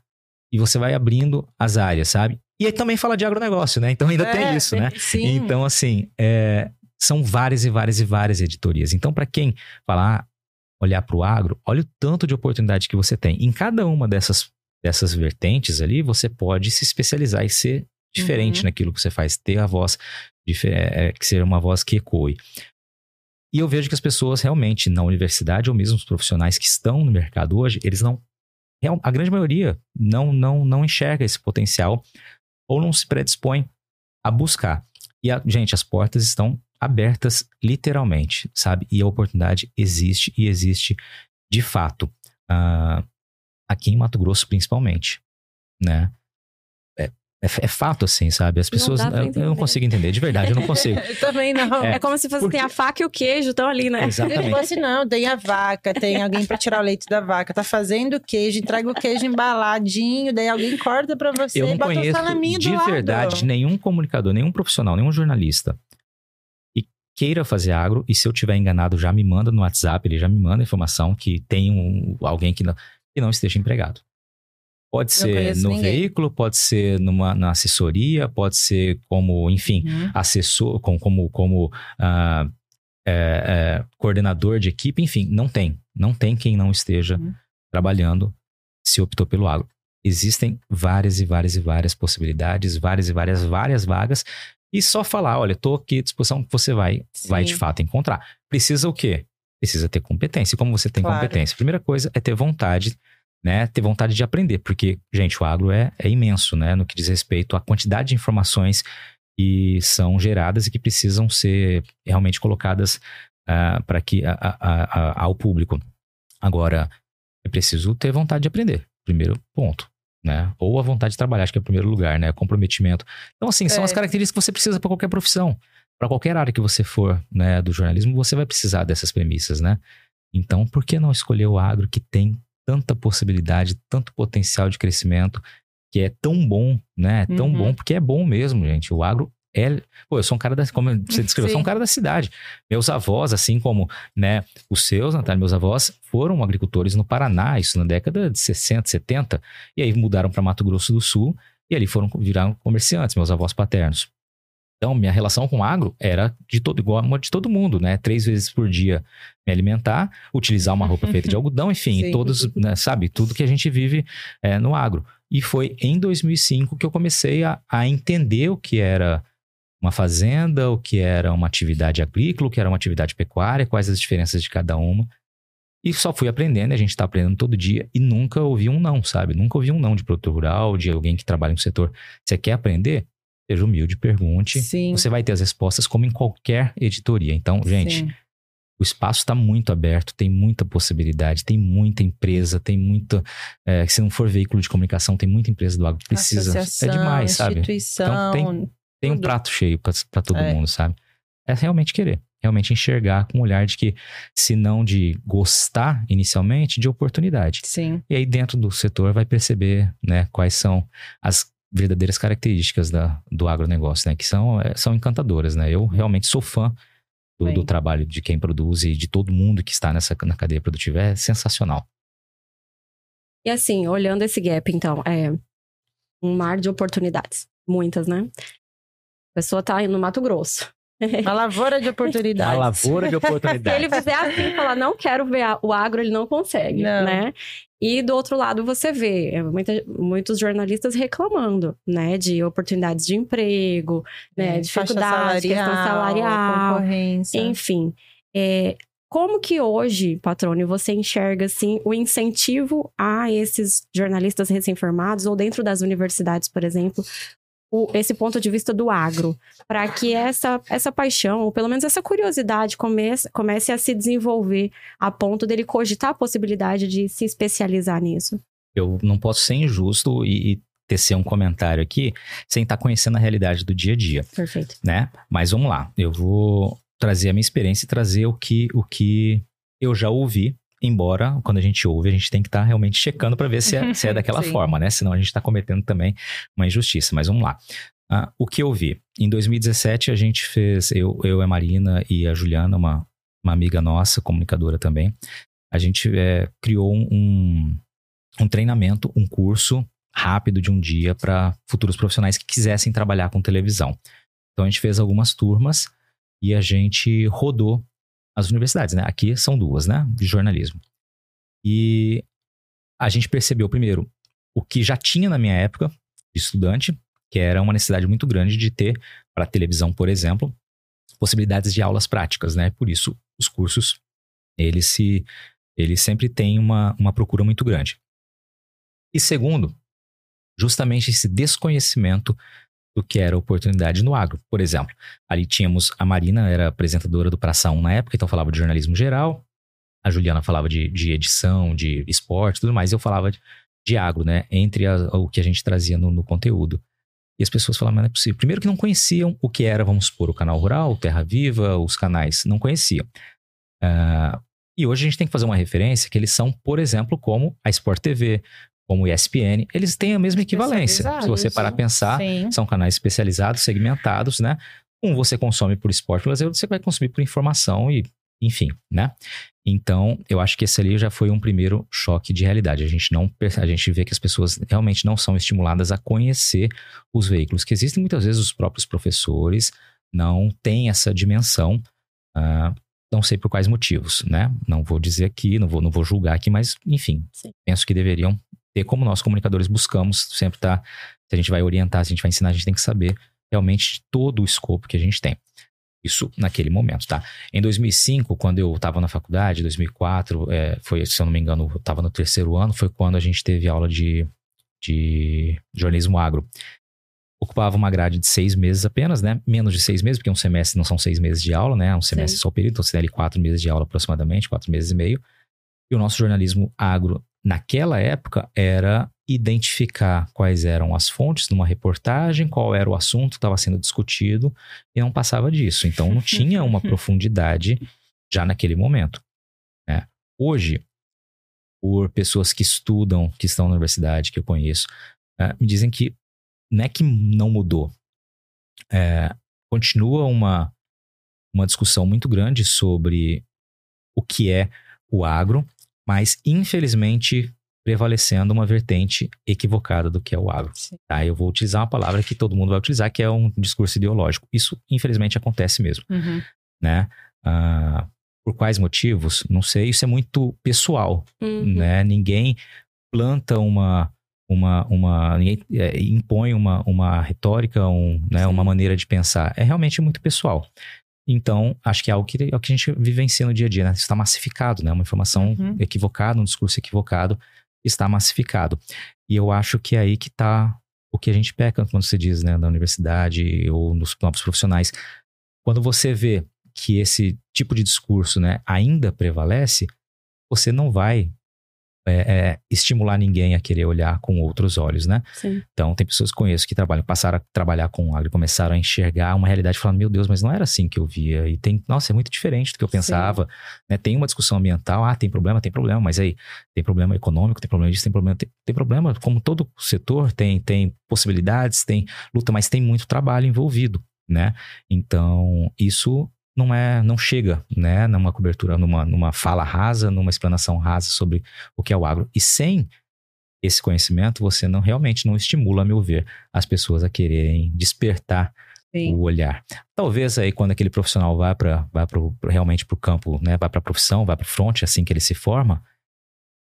E você vai abrindo as áreas, sabe? E aí também fala de agronegócio, né? Então ainda tem É, isso, né? Sim. Então, assim, é, são várias e várias e várias editorias. Então, para quem falar, olhar para o agro, olha o tanto de oportunidade que você tem. Em cada uma dessas, dessas vertentes ali, você pode se especializar e ser diferente Uhum. naquilo que você faz, ter a voz, é, é, que seja uma voz que ecoe. E eu vejo que as pessoas realmente na universidade, ou mesmo os profissionais que estão no mercado hoje, eles não. A grande maioria não, não, não enxerga esse potencial ou não se predispõe a buscar. E, a- gente, as portas estão abertas literalmente, sabe? E a oportunidade existe e existe de fato. Ah, aqui em Mato Grosso, principalmente, né? É, é, é fato, assim, sabe? As pessoas. pra eu, eu não consigo entender, de verdade, eu não consigo. Eu também não. É. É como se fosse Porque- tem a faca e o queijo estão ali, né? Exatamente. Depois, assim, não, tem a vaca, tem alguém pra tirar o leite da vaca, tá fazendo o queijo, entrega o queijo embaladinho, daí alguém corta pra você Eu e não bota o conheço salaminho de do lado. verdade nenhum comunicador, nenhum profissional, nenhum jornalista e queira fazer agro. E se eu tiver enganado, já me manda no WhatsApp, ele já me manda informação que tem um, alguém que não, que não esteja empregado. Pode Não ser no ninguém. veículo, pode ser numa, na assessoria, pode ser como, enfim, Uhum. assessor, com- como, como ah, é, é, coordenador de equipe, enfim, não tem. Não tem quem não esteja Uhum. trabalhando se optou pelo agro. Existem várias e várias e várias possibilidades, várias e várias, várias vagas. E só falar, olha, estou aqui à disposição que você vai, vai de fato encontrar. Precisa o quê? Precisa ter competência. E como você tem Claro. competência? Primeira coisa é ter vontade, né? Ter vontade de aprender, porque, gente, o agro é, é imenso, né? No que diz respeito à quantidade de informações que são geradas e que precisam ser realmente colocadas para que a- a- a- ao público. Agora, é preciso ter vontade de aprender. Primeiro ponto. Né? Ou a vontade de trabalhar, acho que é o primeiro lugar, né? Comprometimento. Então, assim, são É. as características que você precisa para qualquer profissão. Para qualquer área que você for, né, do jornalismo, você vai precisar dessas premissas, né? Então, por que não escolher o agro que tem tanta possibilidade, tanto potencial de crescimento, que é tão bom, né? É tão Uhum. bom, porque é bom mesmo, gente. O agro é. Pô, eu sou um cara da. Como você descreveu, eu sou um cara da cidade. Meus avós, assim como né, os seus, Natália, meus avós, foram agricultores no Paraná, isso na década de 60, 70, e aí mudaram para Mato Grosso do Sul, e ali foram viraram comerciantes, meus avós paternos. Então, minha relação com o agro era de todo igual a uma de todo mundo, né? Três vezes por dia me alimentar, utilizar uma roupa feita de algodão, enfim, todos, né, sabe, tudo que a gente vive é, no agro. E foi em 2005 que eu comecei a, a entender o que era uma fazenda, o que era uma atividade agrícola, o que era uma atividade pecuária, quais as diferenças de cada uma. E só fui aprendendo, e a gente está aprendendo todo dia, e nunca ouvi um não, sabe? Nunca ouvi um não de produtor rural, de alguém que trabalha no setor. Você quer aprender? Seja humilde, pergunte. Sim. Você vai ter as respostas como em qualquer editoria. Então, gente, Sim. o espaço está muito aberto, tem muita possibilidade, tem muita empresa, tem muita. é, se não for veículo de comunicação, tem muita empresa do agro que precisa. É demais, sabe? Instituição. Então, Tem um tudo. prato cheio para todo É. mundo, sabe? É realmente querer, realmente enxergar com um olhar de que, se não de gostar inicialmente, de oportunidade. Sim. E aí, dentro do setor, vai perceber né, quais são as verdadeiras características da, do agronegócio, né? Que são, é, são encantadoras, né? Eu realmente sou fã do, do trabalho de quem produz e de todo mundo que está nessa na cadeia produtiva. É sensacional. E assim, olhando esse gap, então, é um mar de oportunidades. Muitas, né? A pessoa tá no Mato Grosso. Uma lavoura de oportunidades. Uma lavoura de Se oportunidades. ele fizer assim e falar, não quero ver a- o agro, ele não consegue, Não. né? E do outro lado você vê é, muita- muitos jornalistas reclamando, né? De oportunidades de emprego, né? É, dificuldade, questão salarial, concorrência. enfim. É, como que hoje, Patrônio, você enxerga assim o incentivo a esses jornalistas recém-formados ou dentro das universidades, por exemplo, o- esse ponto de vista do agro, para que essa, essa paixão, ou pelo menos essa curiosidade, comece, comece a se desenvolver a ponto dele cogitar a possibilidade de se especializar nisso? Eu não posso ser injusto e, e tecer um comentário aqui sem estar conhecendo a realidade do dia a dia. Perfeito. né? Mas vamos lá, eu vou trazer a minha experiência e trazer o que, o que eu já ouvi. Embora, quando a gente ouve, a gente tem que estar realmente checando para ver se é, se é daquela forma, né? Senão a gente está cometendo também uma injustiça. Mas vamos lá. Ah, o que eu vi? Em 2017, a gente fez, eu, eu a Marina e a Juliana, uma, uma amiga nossa, comunicadora também, a gente é, criou um, um treinamento, um curso rápido de um dia para futuros profissionais que quisessem trabalhar com televisão. Então a gente fez algumas turmas e a gente rodou as universidades, né? Aqui são duas, né? De jornalismo. E a gente percebeu primeiro o que já tinha na minha época de estudante, que era uma necessidade muito grande de ter para televisão, por exemplo, possibilidades de aulas práticas, né? Por isso os cursos eles se eles sempre têm uma, uma procura muito grande. E segundo, justamente esse desconhecimento do que era oportunidade no agro. Por exemplo, ali tínhamos a Marina, era apresentadora do Praça 1 na época, então falava de jornalismo geral. A Juliana falava de, de edição, de esporte, tudo mais. E eu falava de, de agro, né? Entre a- o que a gente trazia no, no conteúdo. E as pessoas falavam, mas não é possível. Primeiro que não conheciam o que era, vamos supor, o canal rural, o Terra Viva, os canais. Não conheciam. Ah, e hoje a gente tem que fazer uma referência que eles são, por exemplo, como a Sport TV, como o ESPN. Eles têm a mesma equivalência. Se você parar a pensar, Sim. são canais especializados, segmentados, né? Um você consome por esporte, mas outro você vai consumir por informação e, enfim, né? Então, eu acho que esse ali já foi um primeiro choque de realidade. A gente não a gente vê que as pessoas realmente não são estimuladas a conhecer os veículos que existem. Muitas vezes os próprios professores não têm essa dimensão. ah, não sei por quais motivos, né? Não vou dizer aqui, não vou, não vou julgar aqui, mas, enfim, Sim. penso que deveriam ter como nós comunicadores buscamos sempre estar se a gente vai orientar, se a gente vai ensinar, a gente tem que saber realmente todo o escopo que a gente tem. Isso naquele momento, tá? Em 2005, quando eu estava na faculdade, 2004, é, foi, se eu não me engano, eu estava no terceiro ano, foi quando a gente teve aula de, de jornalismo agro. Ocupava uma grade de seis meses apenas, né? Menos de seis meses, porque um semestre não são seis meses de aula, né? Um semestre só o período, então você tem ali quatro meses de aula aproximadamente, quatro meses e meio. E o nosso jornalismo agro, naquela época, era identificar quais eram as fontes numa reportagem, qual era o assunto que estava sendo discutido, e não passava disso. Então, não tinha uma profundidade já naquele momento. né? Hoje, por pessoas que estudam, que estão na universidade, que eu conheço, eh, me dizem que não é que não mudou. É, continua uma, uma discussão muito grande sobre o que é o agro, mas infelizmente prevalecendo uma vertente equivocada do que é o agro. Sim. Tá? Eu vou utilizar uma palavra que todo mundo vai utilizar, que é um discurso ideológico. Isso, infelizmente, acontece mesmo. Uhum. Né? Ah, por quais motivos? Não sei. Isso é muito pessoal Uhum. né? Ninguém planta uma uma, uma ninguém é, impõe uma, uma retórica, um, né, uma maneira de pensar. É realmente muito pessoal. Então, acho que é algo que, é o que a gente vivencia no dia a dia, né? Está massificado, né? Uma informação Uhum. equivocada, um discurso equivocado está massificado. E eu acho que é aí que está o que a gente peca quando se diz, né, na universidade ou nos novos profissionais. Quando você vê que esse tipo de discurso, né, ainda prevalece, você não vai é, é, estimular ninguém a querer olhar com outros olhos, né? Sim. Então, tem pessoas que conheço que trabalham, passaram a trabalhar com agro, começaram a enxergar uma realidade falando, meu Deus, mas não era assim que eu via. E tem, nossa, é muito diferente do que eu pensava. Né? Tem uma discussão ambiental, ah, tem problema, tem problema, mas aí tem problema econômico, tem problema disso, tem problema, tem, tem problema, como todo setor, tem, tem possibilidades, tem luta, mas tem muito trabalho envolvido, né? Então, isso não é, não chega, né, numa cobertura, numa, numa fala rasa, numa explanação rasa sobre o que é o agro. E sem esse conhecimento, você não realmente não estimula, a meu ver, as pessoas a quererem despertar Sim. o olhar. Talvez aí quando aquele profissional vai para vai pro, realmente para o campo, né, vai para a profissão, vai para o front, assim que ele se forma,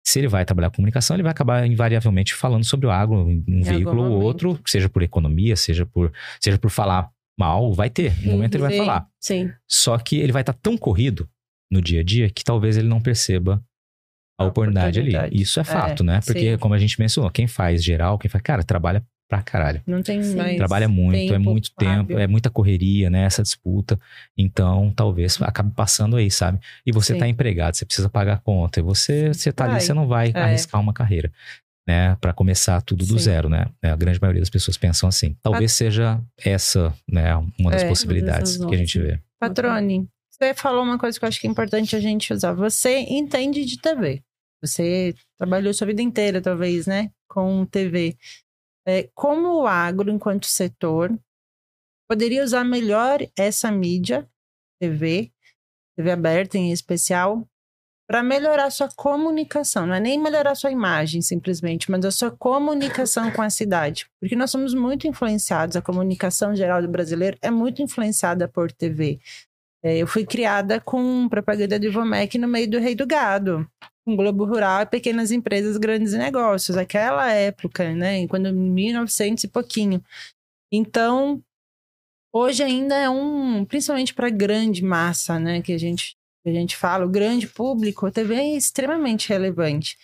se ele vai trabalhar com comunicação, ele vai acabar invariavelmente falando sobre o agro em um Em veículo ou outro, seja por economia, seja por seja por falar mal, vai ter. No momento ele vai falar. Sim. Só que ele vai estar tão corrido no dia a dia que talvez ele não perceba a A oportunidade, ali. oportunidade. Isso é É, fato, né? Porque, sim. como a gente mencionou, quem faz geral, quem faz, cara, trabalha pra caralho. Não tem Sim. mais. Trabalha muito, é tempo muito tempo, hábil. é muita correria, né? Essa disputa. Então, talvez acabe passando aí, sabe? E você Sim. tá empregado, você precisa pagar a conta. E você, você tá ali, Vai. você não vai É. arriscar uma carreira, né? Pra começar tudo do Sim. zero, né? A grande maioria das pessoas pensam assim. Talvez seja essa, né? Uma das É. possibilidades que a gente vê. Patrone, você falou uma coisa que eu acho que é importante a gente usar. Você entende de TV. Você trabalhou sua vida inteira, talvez, né? Com TV. É, como o agro, enquanto setor, poderia usar melhor essa mídia, TV, TV aberta em especial, para melhorar sua comunicação. Não é nem melhorar sua imagem, simplesmente, mas a sua comunicação com a cidade. Porque nós somos muito influenciados, a comunicação geral do brasileiro é muito influenciada por TV. É, eu fui criada com propaganda de Vomec no meio do Rei do Gado, com Globo Rural, pequenas empresas, grandes negócios. Aquela época, né? Quando 1900 e pouquinho. Então, hoje ainda é um, principalmente para grande massa, né? Que a gente a gente fala, o grande público, a TV é extremamente relevante.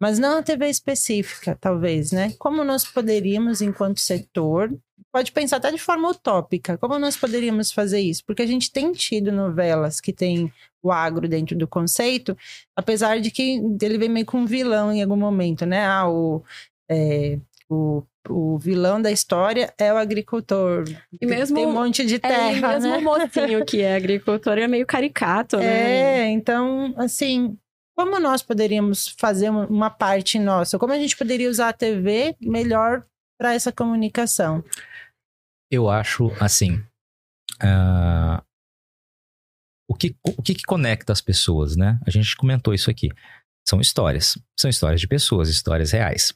Mas não a TV específica, talvez, né? Como nós poderíamos, enquanto setor, pode pensar até de forma utópica, como nós poderíamos fazer isso? Porque a gente tem tido novelas que tem o agro dentro do conceito, apesar de que ele vem meio com um vilão em algum momento, né? Ah, o, é, o, o vilão da história é o agricultor. E mesmo- tem um monte de É, e terra, mesmo né? o mocinho que é agricultor é meio caricato, né? É, então, assim, como nós poderíamos fazer uma- parte nossa? Como a gente poderia usar a TV melhor para essa comunicação? Eu acho assim. ah, o que, o que que conecta as pessoas, né? A gente comentou isso aqui. São histórias. São histórias de pessoas, histórias reais.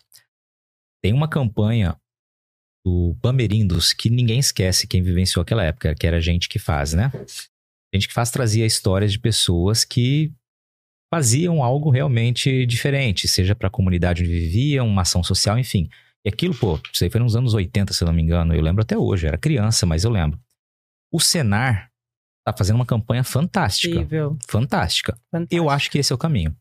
Tem uma campanha do Bamerindos que ninguém esquece quem vivenciou aquela época, que era a gente que faz, né? Gente que faz trazia histórias de pessoas que faziam algo realmente diferente, seja para a comunidade onde viviam, uma ação social, enfim. E aquilo, pô, isso aí foi nos anos 80, se eu não me engano. Eu lembro até hoje, era criança, mas eu lembro. O Senar tá fazendo uma campanha fantástica. Possível. Fantástica. Fantástico. Eu acho que esse é o caminho.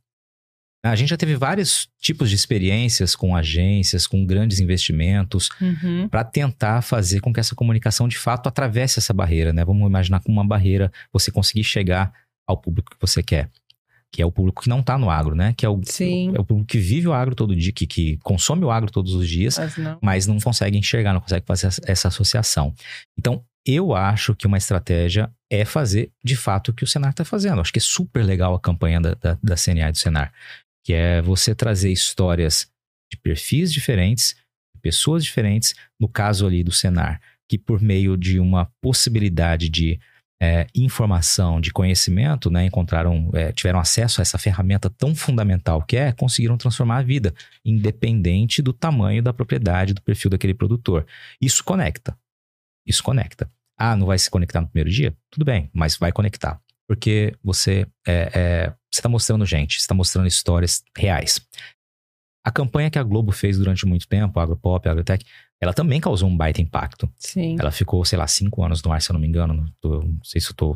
A gente já teve vários tipos de experiências com agências, com grandes investimentos, Uhum. para tentar fazer com que essa comunicação de fato atravesse essa barreira, né? Vamos imaginar como uma barreira você conseguir chegar ao público que você quer, que é o público que não está no agro, né? Que é o, Sim. é o público que vive o agro todo dia, que, que consome o agro todos os dias, Mas não. mas não consegue enxergar, não consegue fazer essa- essa associação. Então, eu acho que uma estratégia é fazer de fato o que o Senar está fazendo. Acho que é super legal a campanha da, da, da CNA e do Senar, que é você trazer histórias de perfis diferentes, de pessoas diferentes, no caso ali do Senar, que por meio de uma possibilidade de é, informação, de conhecimento, né, encontraram, é, tiveram acesso a essa ferramenta tão fundamental que é, conseguiram transformar a vida, independente do tamanho da propriedade, do perfil daquele produtor. Isso conecta. Isso conecta. Ah, não vai se conectar no primeiro dia? Tudo bem, mas vai conectar. Porque você é, é, está mostrando gente, você está mostrando histórias reais. A campanha que a Globo fez durante muito tempo, a Agropop, a Agrotech, ela também causou um baita impacto. Sim. Ela ficou, sei lá, cinco anos no ar, se eu não me engano. Não, tô- não sei se eu tô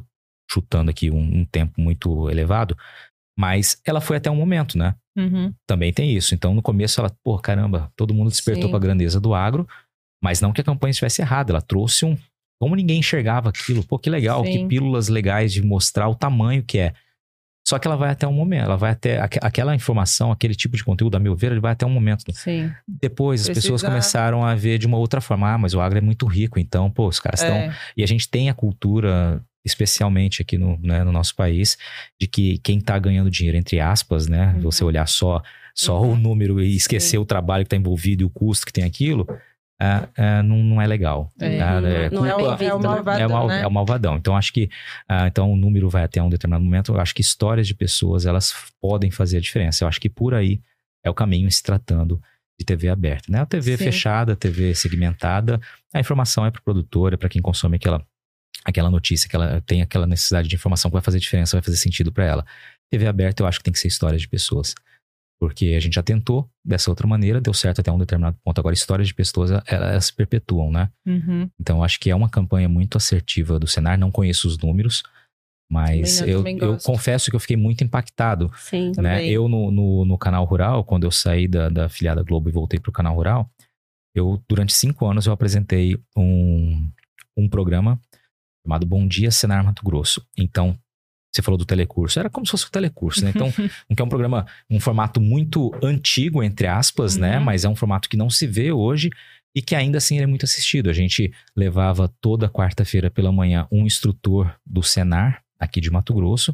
chutando aqui um, um tempo muito elevado. Mas ela foi até um momento, né? Uhum. Também tem isso. Então, no começo, ela, pô, caramba, todo mundo despertou para a grandeza do agro, mas não que a campanha estivesse errada. Ela trouxe um. Como ninguém enxergava aquilo, pô, que legal, Sim. que pílulas legais de mostrar o tamanho que é. Só que ela vai até um momento, ela vai até. aque- Aquela informação, aquele tipo de conteúdo, a meu ver, ele vai até um momento. Sim. Depois as pessoas começaram a ver de uma outra forma. Ah, mas o agro é muito rico, então, pô, os caras estão. É. E a gente tem a cultura, especialmente aqui no, né, no nosso país, de que quem tá ganhando dinheiro, entre aspas, né? Uhum. Você olhar só, só Uhum. o número e esquecer Sim. o trabalho que tá envolvido e o custo que tem aquilo, ah, ah, não, não é legal. É. tá? É- não é culpa- É o né? malvadão, é mal- né? é o malvadão. Então, acho que ah, então, o número vai até um determinado momento. Eu acho que histórias de pessoas, elas podem fazer a diferença. Eu acho que por aí é o caminho se tratando de TV aberta, né? A TV Sim. fechada, TV segmentada, a informação é para o produtor, é para quem consome aquela, aquela notícia, que ela tem aquela necessidade de informação que vai fazer diferença, vai fazer sentido para ela. TV aberta eu acho que tem que ser histórias de pessoas. Porque a gente já tentou dessa outra maneira, deu certo até um determinado ponto. Agora, histórias de pessoas, elas, elas se perpetuam, né? Uhum. Então, acho que é uma campanha muito assertiva do Senar. Não conheço os números, mas Também eu, também eu confesso que eu fiquei muito impactado Sim. né? Também. Eu no, no, no canal rural, quando eu saí da, da filiada Globo e voltei para o canal rural, eu durante cinco anos eu apresentei um, um programa chamado Bom Dia Senar Mato Grosso. Então, você falou do telecurso, era como se fosse o telecurso, né? Então, que é um programa, um formato muito antigo, entre aspas, né? Uhum. Mas é um formato que não se vê hoje e que ainda assim ele é muito assistido. A gente levava toda quarta-feira pela manhã um instrutor do Senar, aqui de Mato Grosso,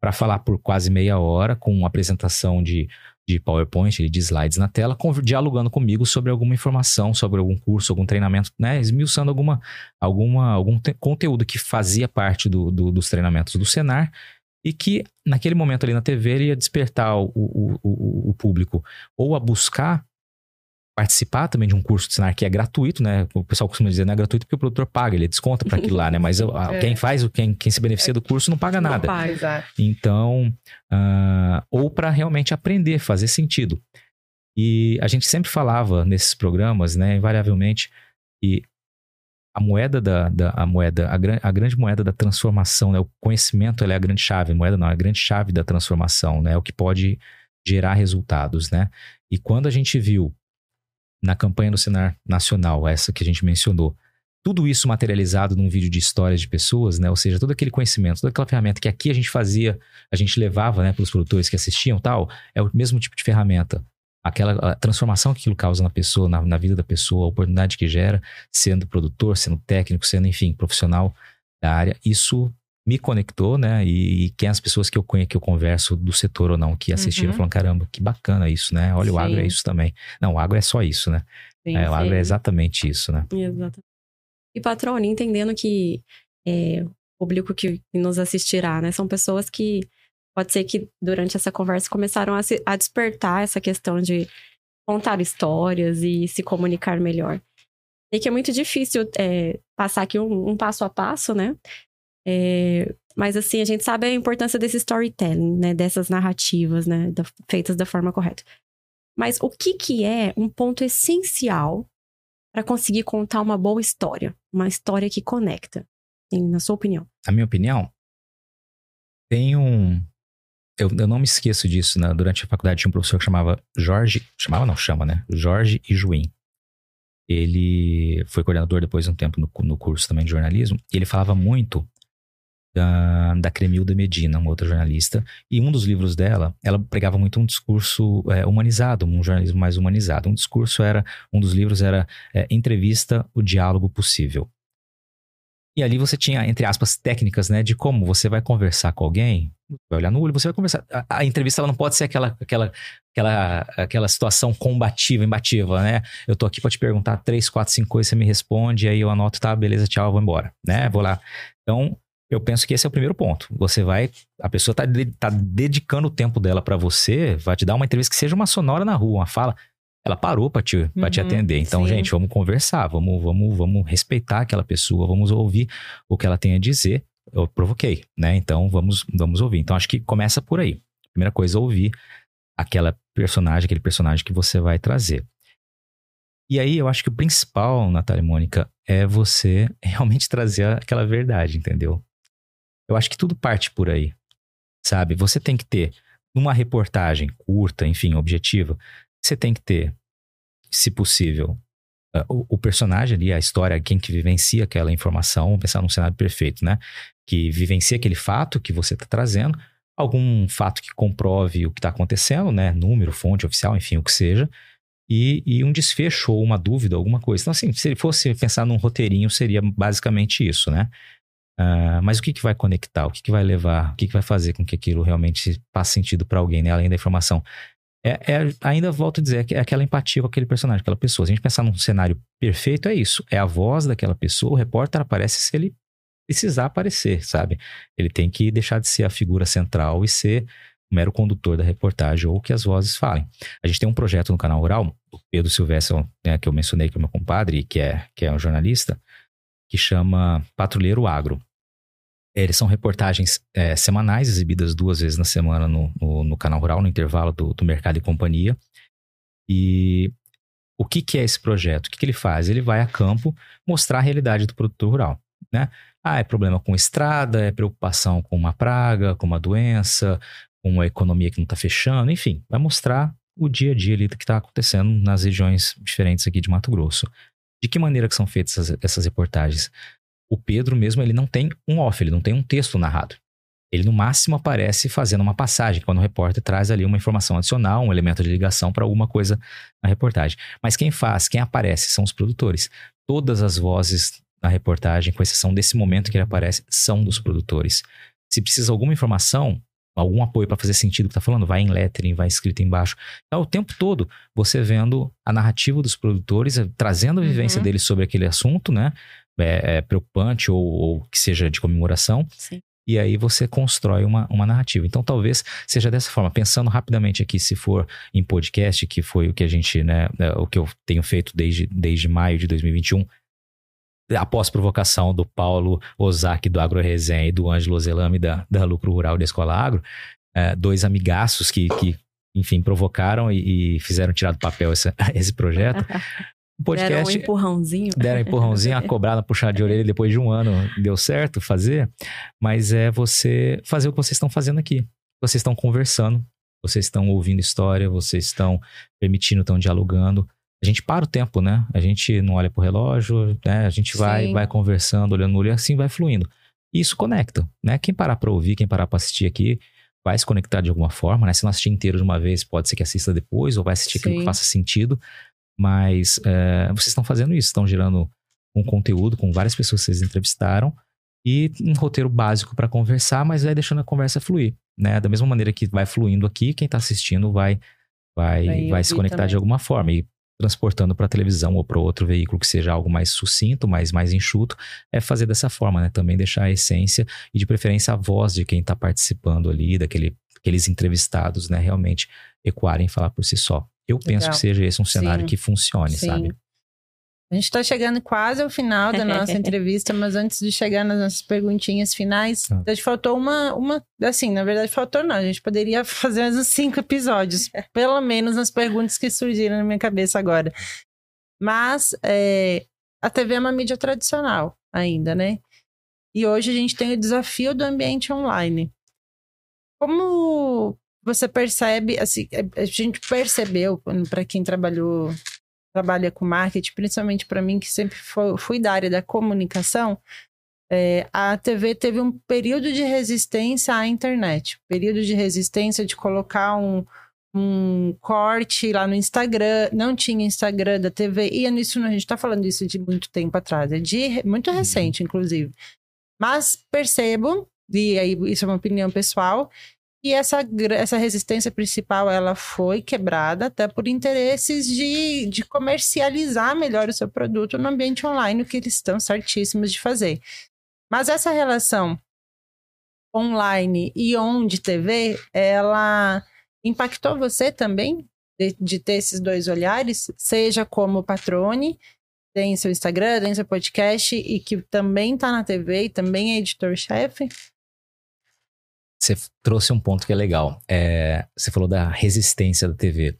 para falar por quase meia hora com uma apresentação de, de PowerPoint, de slides na tela, dialogando comigo sobre alguma informação, sobre algum curso, algum treinamento, né? Esmiuçando alguma, alguma, algum te- conteúdo que fazia parte do, do- dos treinamentos do Senar e que naquele momento ali na TV ele ia despertar o, o, o, o público ou a buscar participar também de um curso de Senar que é gratuito, né? O pessoal costuma dizer não é gratuito porque o produtor paga, ele desconta para aquilo lá, né? Mas a- É. quem faz, quem, quem se beneficia do curso não paga Não nada. paga. Exato. Então, ah, ou para realmente aprender, fazer sentido. E a gente sempre falava nesses programas, né, invariavelmente, que a moeda da, da- a moeda, a, gran- a grande moeda da transformação, né, o conhecimento ela é a grande chave, a moeda não, é a grande chave da transformação, né, é o que pode gerar resultados, né? E quando a gente viu na campanha do Senar Nacional, essa que a gente mencionou, tudo isso materializado num vídeo de histórias de pessoas, né? Ou seja, todo aquele conhecimento, toda aquela ferramenta que aqui a gente fazia, a gente levava, né, para os produtores que assistiam tal, é o mesmo tipo de ferramenta. Aquela transformação que aquilo causa na pessoa, na, na vida da pessoa, a oportunidade que gera, sendo produtor, sendo técnico, sendo, enfim, profissional da área, isso me conectou, né? E, e quem as pessoas que eu conheço, que eu converso do setor ou não, que assistiram, Uhum. falam, caramba, que bacana isso, né? Olha, o agro é Sim. isso também. Não, o agro é só isso, né? Sim, É, o agro é sim. exatamente isso, né? Exato. E patrone, entendendo que é, o público que nos assistirá, né, são pessoas que pode ser que durante essa conversa começaram a, se- a despertar essa questão de contar histórias e se comunicar melhor. E que é muito difícil é, passar aqui um, um passo a passo, né? É, mas assim, a gente sabe a importância desse storytelling, né? Dessas narrativas, né? da- feitas da forma correta. Mas o que que é um ponto essencial para conseguir contar uma boa história, uma história que conecta, em- na sua opinião. Na minha opinião, tem um. Eu, eu não me esqueço disso, né? Durante a faculdade tinha um professor que chamava Jorge. Chamava, não, chama, né? Jorge Ijuim. Ele foi coordenador depois de um tempo no, no curso também de jornalismo. E ele falava muito da, da Cremilda Medina, uma outra jornalista. E um dos livros dela, ela pregava muito um discurso é, humanizado, um jornalismo mais humanizado. Um discurso era. Um dos livros era é, Entrevista, o Diálogo Possível. E ali você tinha, entre aspas, técnicas, né? De como você vai conversar com alguém, vai olhar no olho, você vai conversar. A, a entrevista ela não pode ser aquela, aquela, aquela, aquela situação combativa, imbativa, né? Eu tô aqui pra te perguntar três, quatro, cinco coisas, você me responde, aí eu anoto, tá, beleza, tchau, vou embora, né? Vou lá. Então, eu penso que esse é o primeiro ponto. Você vai, a pessoa tá, de- tá dedicando o tempo dela pra você, vai te dar uma entrevista que seja uma sonora na rua, uma fala. Ela parou pra te, pra te Uhum, atender. Então, sim. gente, vamos conversar, vamos, vamos, vamos respeitar aquela pessoa, vamos ouvir o que ela tem a dizer. Eu provoquei, né? Então, vamos, vamos ouvir. Então, acho que começa por aí. Primeira coisa, ouvir aquela personagem, aquele personagem que você vai trazer. E aí, eu acho que o principal, Natália e Mônica, é você realmente trazer aquela verdade, entendeu? Eu acho que tudo parte por aí, sabe? Você tem que ter, numa reportagem curta, enfim, objetiva, você tem que ter, se possível, uh, o, o personagem ali, a história, quem que vivencia aquela informação, vamos pensar num cenário perfeito, né? Que vivencia aquele fato que você está trazendo, algum fato que comprove o que está acontecendo, né? Número, fonte oficial, enfim, o que seja. E, e um desfecho ou uma dúvida, alguma coisa. Então, assim, se ele fosse pensar num roteirinho, seria basicamente isso, né? Ah, mas o que, que vai conectar? O que, que vai levar? O que, que vai fazer com que aquilo realmente faça sentido para alguém, né? Além da informação. É, é- ainda volto a dizer, é aquela empatia com aquele personagem, aquela pessoa. Se a gente pensar num cenário perfeito, é isso. É a voz daquela pessoa, o repórter aparece se ele precisar aparecer, sabe? Ele tem que deixar de ser a figura central e ser mero condutor da reportagem ou que as vozes falem. A gente tem um projeto no canal Rural, o Pedro Silvestre, né, que eu mencionei, que é meu compadre, que é, que é um jornalista, que chama Patrulheiro Agro. Eles são reportagens é, semanais, exibidas duas vezes na semana no, no, no canal Rural, no intervalo do, do Mercado e Companhia. E o que, que é esse projeto? O que, que ele faz? Ele vai a campo mostrar a realidade do produtor rural, né? Ah, é problema com estrada, é preocupação com uma praga, com uma doença, com uma economia que não está fechando, enfim, vai mostrar o dia a dia ali do que está acontecendo nas regiões diferentes aqui de Mato Grosso. De que maneira que são feitas essas, essas reportagens? O Pedro mesmo, ele não tem um off, ele não tem um texto narrado. Ele no máximo aparece fazendo uma passagem, quando o repórter traz ali uma informação adicional, um elemento de ligação para alguma coisa na reportagem. Mas quem faz, quem aparece são os produtores. Todas as vozes na reportagem, com exceção desse momento que ele aparece, são dos produtores. Se precisa alguma informação, algum apoio para fazer sentido o que está falando, vai em lettering, vai escrito embaixo. Então, o tempo todo, você vendo a narrativa dos produtores, eh, trazendo a vivência uhum. deles sobre aquele assunto, né? É, é preocupante ou, ou, que seja de comemoração. Sim. E aí você constrói uma, uma narrativa. Então, talvez seja dessa forma. Pensando rapidamente aqui, se for em podcast, que foi o que a gente, né, é, o que eu tenho feito desde, desde maio de 2021, após provocação do Paulo Ozaki do Agro Resenha e do Ângelo Zelame da, da Lucro Rural da Escola Agro, é, dois amigaços que, que, enfim, provocaram e, e fizeram tirar do papel esse, esse projeto. O podcast, deram um empurrãozinho. Deram um empurrãozinho, a cobrada, puxar de orelha depois de um ano deu certo fazer. Mas é você fazer o que vocês estão fazendo aqui. Vocês estão conversando, vocês estão ouvindo história, vocês estão permitindo, estão dialogando a gente para o tempo, né? A gente não olha pro relógio, né? A gente vai, vai conversando, olhando no olho, assim vai fluindo. E isso conecta, né? Quem parar para ouvir, quem parar para assistir aqui, vai se conectar de alguma forma, né? Se não assistir inteiro de uma vez, pode ser que assista depois, ou vai assistir Sim. aquilo que faça sentido. Mas é, vocês estão fazendo isso, estão gerando um conteúdo com várias pessoas que vocês entrevistaram e um roteiro básico para conversar, mas vai deixando a conversa fluir, né? Da mesma maneira que vai fluindo aqui, quem está assistindo vai vai, vai, vai se conectar também. de alguma forma. E transportando para a televisão ou para outro veículo que seja algo mais sucinto, mais, mais enxuto, é fazer dessa forma, né? Também deixar a essência e de preferência a voz de quem está participando ali, daquele, aqueles entrevistados, né? Realmente ecoarem e falar por si só. Eu Legal. penso que seja esse um cenário Sim. que funcione, Sim. sabe? A gente está chegando quase ao final da nossa entrevista, mas antes de chegar nas nossas perguntinhas finais, ah. a gente faltou uma, uma. Assim, na verdade, faltou não. A gente poderia fazer mais uns cinco episódios, pelo menos nas perguntas que surgiram na minha cabeça agora. Mas é, a TV é uma mídia tradicional ainda, né? E hoje a gente tem o desafio do ambiente online. Como você percebe, assim, a gente percebeu, para quem trabalhou trabalha com marketing, principalmente para mim, que sempre foi, fui da área da comunicação, é, a TV teve um período de resistência à internet. Período de resistência de colocar um, um corte lá no Instagram. Não tinha Instagram da TV. E é nisso, a gente está falando isso de muito tempo atrás. É de muito uhum. recente, inclusive. Mas percebo, e aí isso é uma opinião pessoal, e essa, essa resistência principal ela foi quebrada até por interesses de, de comercializar melhor o seu produto no ambiente online, o que eles estão certíssimos de fazer. Mas essa relação online e on de TV, ela impactou você também de, de ter esses dois olhares, seja como patrone, tem seu Instagram, tem seu podcast e que também está na TV e também é editor-chefe? Você trouxe um ponto que é legal. É, você falou da resistência da TV.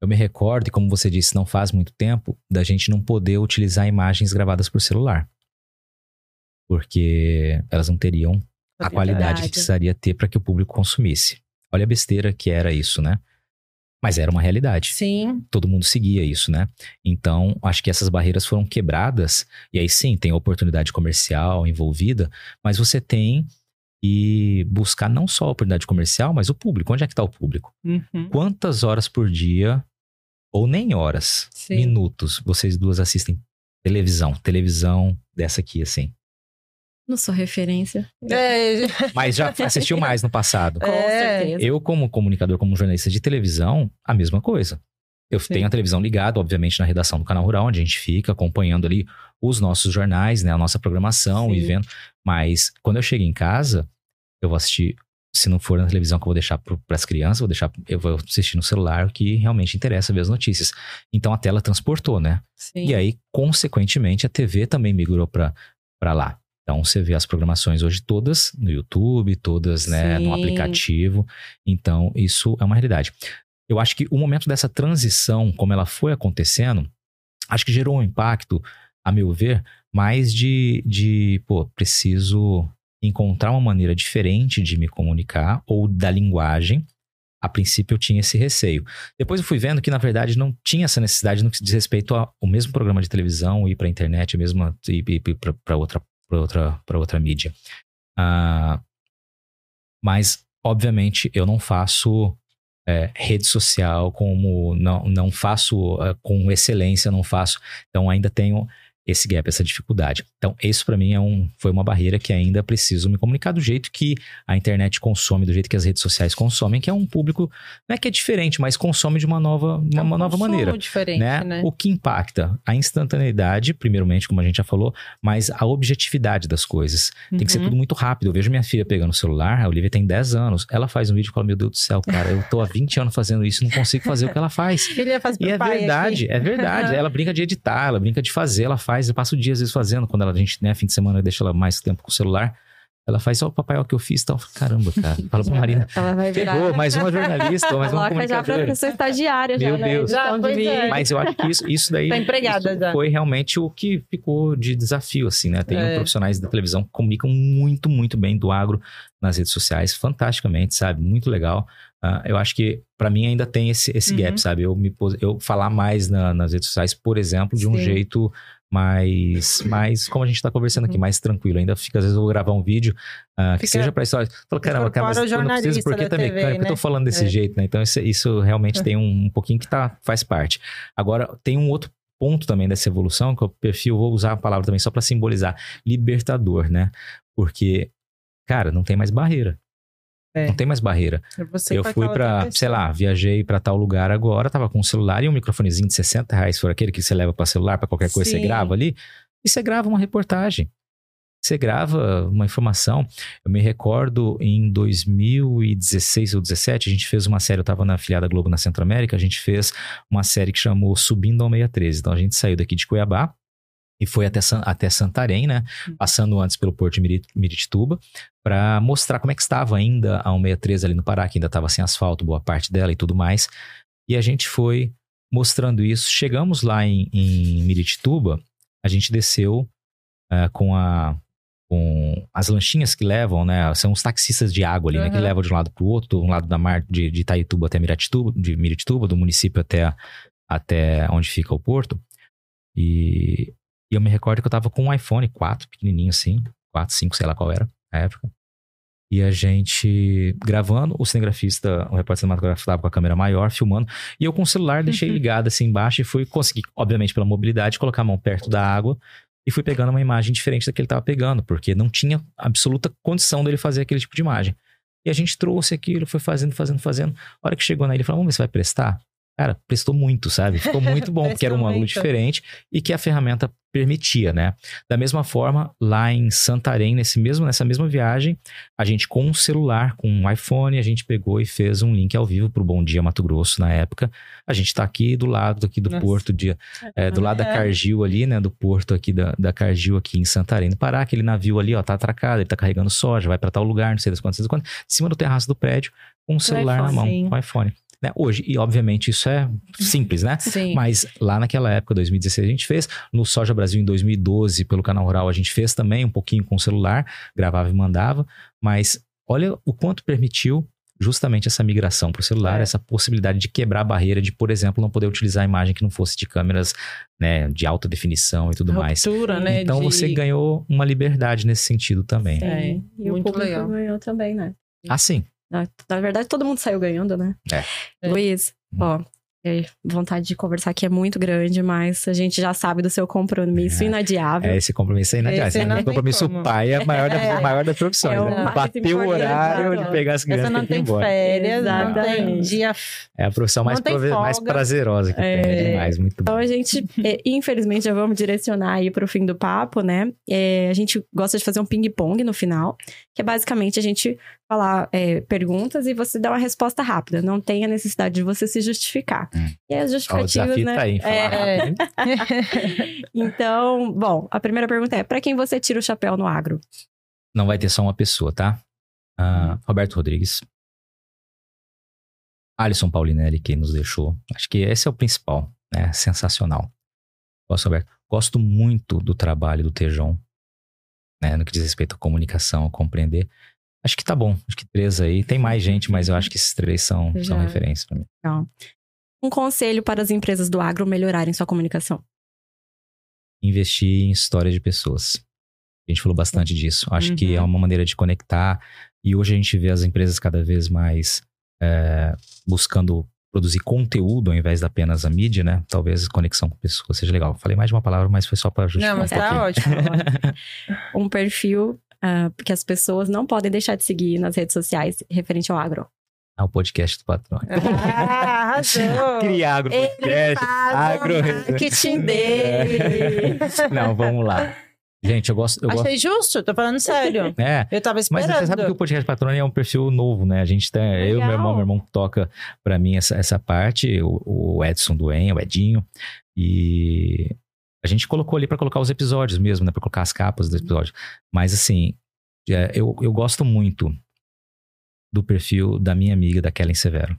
Eu me recordo, e como você disse, não faz muito tempo, da gente não poder utilizar imagens gravadas por celular. Porque elas não teriam a, a qualidade que precisaria ter para que o público consumisse. Olha a besteira que era isso, né? Mas era uma realidade. Sim. Todo mundo seguia isso, né? Então, acho que essas barreiras foram quebradas. E aí sim, tem oportunidade comercial envolvida, mas você tem e buscar não só a oportunidade comercial, mas o público. Onde é que está o público? Uhum. Quantas horas por dia, ou nem horas, Sim. minutos, vocês duas assistem televisão? Televisão dessa aqui, assim. Não sou referência. É. Mas já assistiu mais no passado. Com é. certeza. Eu, como comunicador, como jornalista de televisão, a mesma coisa. Eu Sim. tenho a televisão ligada, obviamente, na redação do Canal Rural, onde a gente fica acompanhando ali os nossos jornais, né, a nossa programação Sim. e vendo. Mas quando eu chego em casa, eu vou assistir se não for na televisão que eu vou deixar para as crianças, vou deixar, eu vou assistir no celular que realmente interessa ver as notícias. Então a tela transportou, né? Sim. E aí, consequentemente, a TV também migrou para lá. Então você vê as programações hoje todas no YouTube, todas né, no aplicativo. Então isso é uma realidade. Eu acho que o momento dessa transição, como ela foi acontecendo, acho que gerou um impacto, a meu ver, mais de, de pô, preciso encontrar uma maneira diferente de me comunicar ou da linguagem. A princípio eu tinha esse receio. Depois eu fui vendo que, na verdade, não tinha essa necessidade no que diz respeito ao mesmo programa de televisão, ir para a internet, mesmo ir para outra, pra outra, outra mídia. Ah, mas, obviamente, eu não faço é, rede social como. Não, não faço é, com excelência, não faço. Então, ainda tenho esse gap, essa dificuldade. Então, isso para mim é um, foi uma barreira que ainda preciso me comunicar do jeito que a internet consome, do jeito que as redes sociais consomem, que é um público, não é que é diferente, mas consome de uma nova, uma, É um uma nova maneira. diferente, Né? né? O que impacta a instantaneidade, primeiramente, como a gente já falou, mas a objetividade das coisas. Tem que ser Uhum. tudo muito rápido. Eu vejo minha filha pegando o celular, a Olivia tem 10 anos, ela faz um vídeo e fala: Meu Deus do céu, cara, eu tô há 20 anos fazendo isso não consigo fazer o que ela faz. Ele faz E é verdade, aqui. é verdade. ela brinca de editar, ela brinca de fazer, ela faz, eu passo dias às vezes fazendo, quando ela, a gente, né, fim de semana, deixa ela mais tempo com o celular. Ela faz, ó, papai, ó, o que eu fiz e tal. Caramba, cara. Fala pra Marina. Ela vai virar. Ferrou, mais uma jornalista, mais uma Coloca já pra comunicadora. pessoa estagiária já, Meu né? Deus. Já, vídeo. é. Mas eu acho que isso, isso daí Tá empregada isso já. foi realmente o que ficou de desafio, assim, né? Tem É. profissionais da televisão que comunicam muito, muito bem do agro nas redes sociais, fantasticamente, sabe? Muito legal. Ah, eu acho que para mim ainda tem esse, esse Uhum. gap, sabe? Eu me eu falar mais na- nas redes sociais, por exemplo, de um Sim. jeito mais, mais como a gente tá conversando aqui, Uhum. mais tranquilo. Ainda fica, às vezes eu vou gravar um vídeo ah, que Fica- seja pra história. Fala, caramba, cara, mas eu não preciso porque tá TV, mecânico, eu tô né? falando desse É. jeito, né? Então isso, isso realmente tem um, um pouquinho que tá, faz parte. Agora, tem um outro ponto também dessa evolução, que é o perfil, vou usar a palavra também só para simbolizar, libertador, né? Porque, cara, não tem mais barreira. É. Não tem mais barreira. É você eu fui outra sei lá, viajei pra tal lugar agora, tava com um celular e um microfonezinho de 60 reais, for aquele que você leva pra celular, pra qualquer coisa, você Sim. grava ali, e você grava uma reportagem. Você grava uma informação. Eu me recordo em 2016 ou 2017, a gente fez uma série, eu tava na afiliada Globo na Centro América, a gente fez uma série que chamou Subindo ao 613. Então a gente saiu daqui de Cuiabá e foi até, até Santarém, né? Passando antes pelo Porto de Miri- Miritituba, para mostrar como é que estava ainda a 163 ali no Pará, que ainda estava sem asfalto, boa parte dela e tudo mais. E a gente foi mostrando isso. Chegamos lá em, em Miritituba, a gente desceu eh, com a com as lanchinhas que levam, né? São os taxistas de água ali, né? Que levam de um lado para o outro, de um lado da mar de, de Itaituba até Miritituba, de Miritituba, do município até, até onde fica o porto. E, e eu me recordo que eu tava com um iPhone 4, pequenininho assim, 4, 5, sei lá qual era, na época. E a gente gravando, o cinegrafista, o repórter cinematográfico tava com a câmera maior, filmando, e eu com o celular deixei ligado assim embaixo e fui conseguir, obviamente pela mobilidade, colocar a mão perto da água e fui pegando uma imagem diferente da que ele tava pegando, porque não tinha absoluta condição dele fazer aquele tipo de imagem. E a gente trouxe aquilo, foi fazendo, fazendo, fazendo. A hora que chegou na ele, falou, vamos ver se vai prestar. Cara, prestou muito, sabe? Ficou muito bom, porque era um ângulo diferente e que a ferramenta permitia, né? Da mesma forma, lá em Santarém, nesse mesmo, nessa mesma viagem, a gente com um celular, com um iPhone, a gente pegou e fez um link ao vivo pro Bom Dia Mato Grosso na época. A gente tá aqui do lado aqui do Nossa. porto de, é, do lado da É. Cargill ali, né? Do porto aqui da, da Cargill aqui em Santarém, no Pará. Aquele navio ali, ó, tá atracado, ele tá carregando soja, vai pra tal lugar, não sei das quantas, das quantas, em cima do terraço do prédio, com o celular na mão, com o iPhone. Né? Hoje, e obviamente isso é simples, né? Sim. Mas lá naquela época, 2016, a gente fez. No Soja Brasil, em 2012, pelo Canal Rural, a gente fez também um pouquinho com o celular, gravava e mandava. Mas olha o quanto permitiu justamente essa migração para o celular, É. essa possibilidade de quebrar a barreira de, por exemplo, não poder utilizar a imagem que não fosse de câmeras né, de alta definição e tudo mais. Ruptura, né? Então de- você ganhou uma liberdade nesse sentido também. É, e o muito público legal. ganhou também, né? Ah, sim. Na, na verdade, todo mundo saiu ganhando, né? É. Luiz, Hum. ó, vontade de conversar aqui é muito grande, mas a gente já sabe do seu compromisso É. inadiável. É, esse compromisso é inadiável. Esse tem compromisso como. pai é maior, da, É. maior das profissões. É o né? o horário de pegar as crianças Essa não e ir tem embora. férias, não tem Exatamente. dia. É a profissão mais, mais prazerosa que É. tem. É demais, muito bom. Então a gente, é, infelizmente, já vamos direcionar aí pro fim do papo, né? É, a gente gosta de fazer um ping-pong no final, que é basicamente a gente falar é, perguntas e você dar uma resposta rápida. Não tem a necessidade de você se justificar. E as o justificativas, desafio né? tá aí. É? Então, bom, a primeira pergunta é: para quem você tira o chapéu no agro? Não vai ter só uma pessoa, tá? Ah, Roberto Rodrigues. Alisson Paulinelli, que nos deixou. Acho que esse é o principal, né? Sensacional. Gosto, Roberto. Gosto muito do trabalho do Tejon, né? No que diz respeito à comunicação, a compreender. Acho que tá bom. Acho que três aí. Tem mais gente, mas eu acho que esses três são, são Já. referências pra mim. Um conselho para as empresas do agro melhorarem sua comunicação. investir em história de pessoas. A gente falou bastante disso. Acho que Uhum. é uma maneira de conectar. E hoje a gente vê as empresas cada vez mais é, buscando produzir conteúdo ao invés de apenas a mídia, né? Talvez conexão com pessoas seja legal. Falei mais de uma palavra, mas foi só para justificar Não, mas um tá pouquinho. ótimo. Um perfil ah, que as pessoas não podem deixar de seguir nas redes sociais referente ao agro. Ah, o podcast do patrão. Ah, arrasou. Criar agro Ele podcast. faz agro- marketing dele. Não, vamos lá. Gente, eu gosto. Eu gosto Achei justo, tô falando sério. é, Eu tava Mas esperando. você sabe que o podcast Patrônio é um perfil novo, né? A gente tem, eu e meu irmão, meu irmão toca pra mim essa, essa parte, o, o Edson Duen, o Edinho, e a gente colocou ali pra colocar os episódios mesmo, né? Pra colocar as capas dos episódios. Mas assim, é, eu, eu gosto muito do perfil da minha amiga, da Kellen Severo.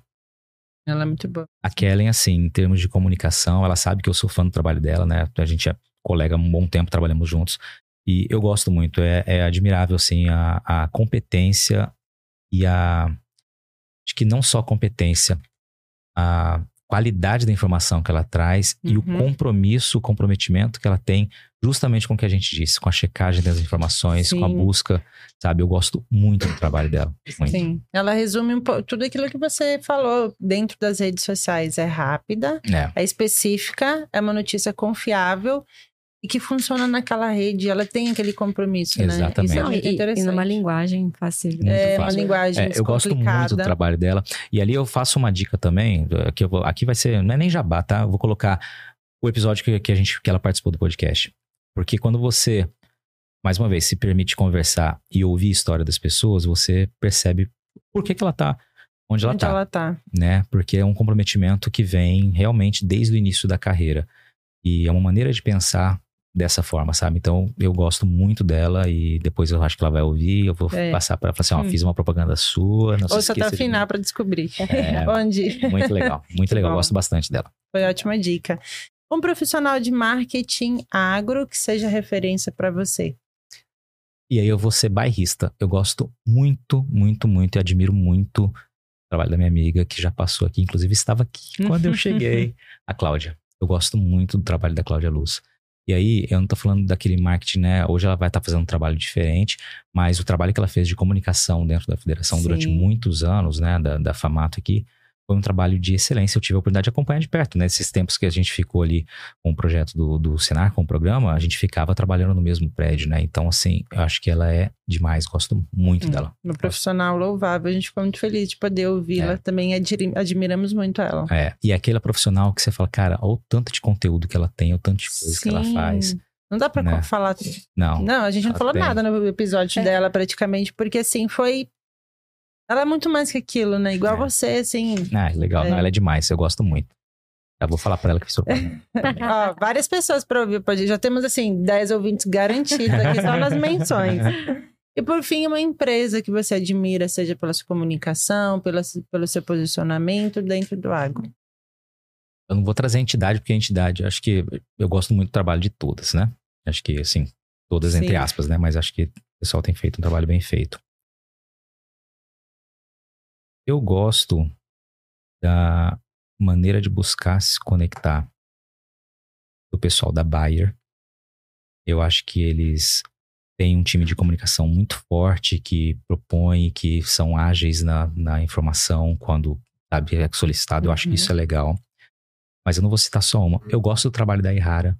Ela é muito boa. A Kellen, assim, em termos de comunicação, ela sabe que eu sou fã do trabalho dela, né? A gente é colega há um bom tempo, trabalhamos juntos. E eu gosto muito, é, é admirável, assim, a, a competência e a. Acho que não só a competência, a qualidade da informação que ela traz e o Uhum. compromisso, o comprometimento que ela tem justamente com o que a gente disse, com a checagem das informações, com a Sim. busca, sabe? Eu gosto muito do trabalho dela. Muito. Sim. Ela resume um pouco tudo aquilo que você falou dentro das redes sociais. É rápida, É. é específica, é uma notícia confiável e que funciona naquela rede. Ela tem aquele compromisso, né? Exatamente. Isso é muito e, e interessante. numa linguagem fácil. Muito é uma fácil. linguagem É, eu gosto muito do trabalho dela. E ali eu faço uma dica também, que eu vou, aqui vai ser, não é nem jabá, tá? Eu vou colocar o episódio que, que a gente, que ela participou do podcast. Porque quando você, mais uma vez, se permite conversar e ouvir a história das pessoas, você percebe por que, que ela tá onde ela Onde tá, ela tá. né? Porque é um comprometimento que vem realmente desde o início da carreira. E é uma maneira de pensar dessa forma, sabe? Então, eu gosto muito dela e depois eu acho que ela vai ouvir, eu vou É. passar para ela falar assim, ó, Hum. fiz uma propaganda sua, não se Ouça até esqueça o de pra descobrir. É. Onde Muito legal, muito legal, bom. gosto bastante dela. foi ótima dica. Um profissional de marketing agro que seja referência para você. E aí eu vou ser bairrista. Eu gosto muito, muito, muito e admiro muito o trabalho da minha amiga que já passou aqui, inclusive estava aqui quando eu cheguei, a Cláudia. Eu gosto muito do trabalho da Cláudia Luz. E aí, eu não tô falando daquele marketing, né? Hoje ela vai estar fazendo um trabalho diferente, mas o trabalho que ela fez de comunicação dentro da federação durante Sim. muitos anos, né? Da, da FAMATO aqui, foi um trabalho de excelência. Eu tive a oportunidade de acompanhar de perto, né? Esses tempos que a gente ficou ali com o projeto do, do Senar, com o programa, a gente ficava trabalhando no mesmo prédio, né? Então, assim, eu acho que ela é demais, gosto muito Hum. dela. Uma profissional louvável. A gente ficou muito feliz de poder ouvi-la. É. Também admiramos muito ela. É, e aquela profissional que você fala, cara, olha o tanto de conteúdo que ela tem, o tanto de coisa que ela Sim. faz. Não dá pra né? falar. Não, Não, a gente não falou tem. nada no episódio É. dela, praticamente, porque assim, foi. Ela é muito mais que aquilo, né? Igual É. você, assim. ah, legal, É. não, ela é demais, eu gosto muito. Já vou falar pra ela que propaganda. Ó, várias pessoas para ouvir podcast. Já temos, assim, 10 ouvintes garantidos aqui só nas menções. E por fim, uma empresa que você admira, seja pela sua comunicação, pela, pelo seu posicionamento dentro do agro. Eu não vou trazer entidade, porque a entidade, acho que eu gosto muito do trabalho de todas, né? Acho que, assim, todas Sim. entre aspas, né? Mas acho que o pessoal tem feito um trabalho bem feito. Eu gosto da maneira de buscar se conectar do pessoal da Bayer. Eu acho que eles têm um time de comunicação muito forte que propõe, que são ágeis na, na informação quando sabe, é solicitado. Eu acho que Uhum. isso é legal. mas eu não vou citar só uma. Eu gosto do trabalho da Ihara.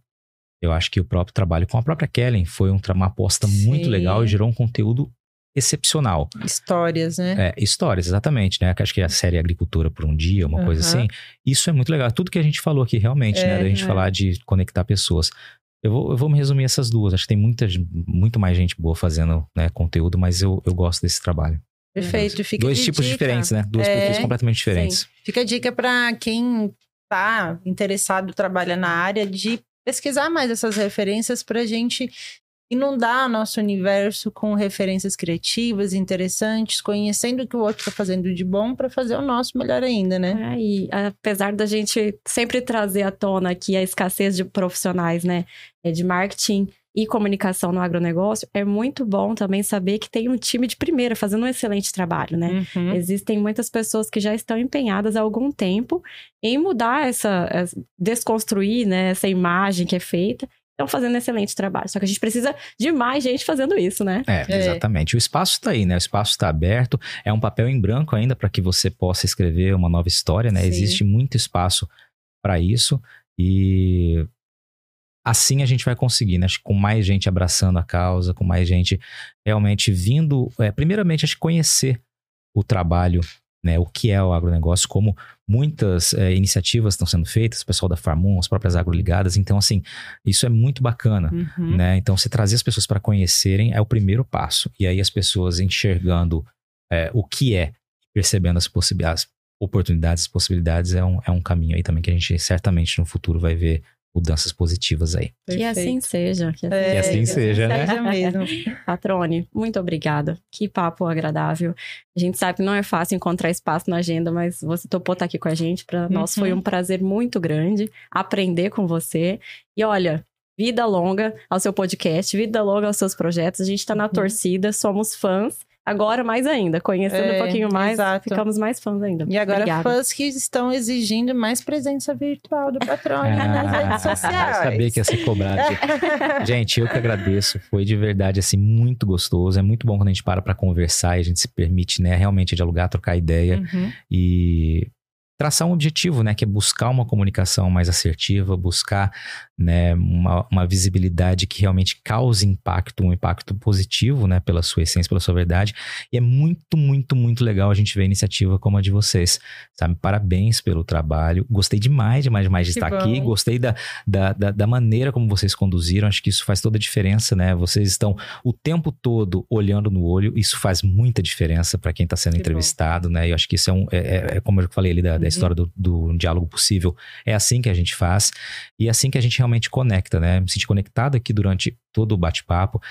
Eu acho que o próprio trabalho com a própria Kellen foi um, uma aposta muito Sim. legal e gerou um conteúdo excepcional. Histórias, né? É, histórias, exatamente, né? Que Acho que a série Agricultura por um Dia, uma coisa Aham. assim. Isso é muito legal. Tudo que a gente falou aqui, realmente, né? É, Da gente é. falar de conectar pessoas. Eu vou, eu vou me resumir essas duas. Acho que tem muita, muito mais gente boa fazendo né, conteúdo, mas eu, eu gosto desse trabalho. Perfeito. Fica Dois tipos dica. diferentes, né? Duas É, perfis completamente diferentes. Fica a dica para quem tá interessado, trabalha na área, de pesquisar mais essas referências para a gente inundar nosso universo com referências criativas, interessantes, conhecendo o que o outro está fazendo de bom para fazer o nosso melhor ainda, né? É, e apesar da gente sempre trazer à tona aqui a escassez de profissionais, né, é, de marketing e comunicação no agronegócio, é muito bom também saber que tem um time de primeira fazendo um excelente trabalho, né? Uhum. Existem muitas pessoas que já estão empenhadas há algum tempo em mudar essa, essa- desconstruir, né, essa imagem que é feita. Estão fazendo um excelente trabalho. Só que a gente precisa de mais gente fazendo isso, né? É, É. exatamente. O espaço está aí, né? O espaço está aberto. É um papel em branco ainda para que você possa escrever uma nova história, né? Sim. Existe muito espaço para isso e assim a gente vai conseguir, né? Acho que com mais gente abraçando a causa, com mais gente realmente vindo, é, primeiramente, acho que conhecer o trabalho, né? O que é o agronegócio, como muitas é, iniciativas estão sendo feitas, o pessoal da Farmon, as próprias agroligadas. Então, assim, isso é muito bacana Uhum. né? Então, se trazer as pessoas para conhecerem é o primeiro passo. E aí as pessoas enxergando é, o que é, percebendo as, possibi- as oportunidades, as possibilidades, é um, é um caminho aí também que a gente certamente no futuro vai ver mudanças positivas aí. Que assim Perfeito. seja. Que assim, É, Que assim seja, né? Seja mesmo. Patrone, muito obrigada. Que papo agradável. A gente sabe que não é fácil encontrar espaço na agenda, mas você topou estar aqui com a gente. Para nós foi Uhum. um prazer muito grande aprender com você. E olha, vida longa ao seu podcast, vida longa aos seus projetos. A gente está na Uhum. torcida, somos fãs. Agora mais ainda, conhecendo É, um pouquinho mais, exato. ficamos mais fãs ainda. E agora Obrigada. fãs que estão exigindo mais presença virtual do patrão nas redes Ah, sociais. sabia que ia ser cobrado. Gente, eu que agradeço. Foi de verdade, assim, muito gostoso. É muito bom quando a gente para para conversar e a gente se permite, né, realmente dialogar, trocar ideia. Uhum. e traçar um objetivo, né, que é buscar uma comunicação mais assertiva, buscar, né, uma, uma visibilidade que realmente cause impacto, um impacto positivo, né, pela sua essência, pela sua verdade. E é muito, muito, muito legal a gente ver iniciativa como a de vocês, sabe? Parabéns pelo trabalho. Gostei demais, demais, demais de Que estar bom. aqui. Gostei da, da, da, da maneira como vocês conduziram. Acho que isso faz toda a diferença, né? Vocês estão o tempo todo olhando no olho. Isso faz muita diferença para quem está sendo Que bom. entrevistado, né? E eu acho que isso é um, é, é- é como eu falei ali da, da Uhum. história do, do diálogo possível. É assim que a gente faz e é assim que a gente realmente conecta, né? Me senti conectado aqui durante todo o bate-papo.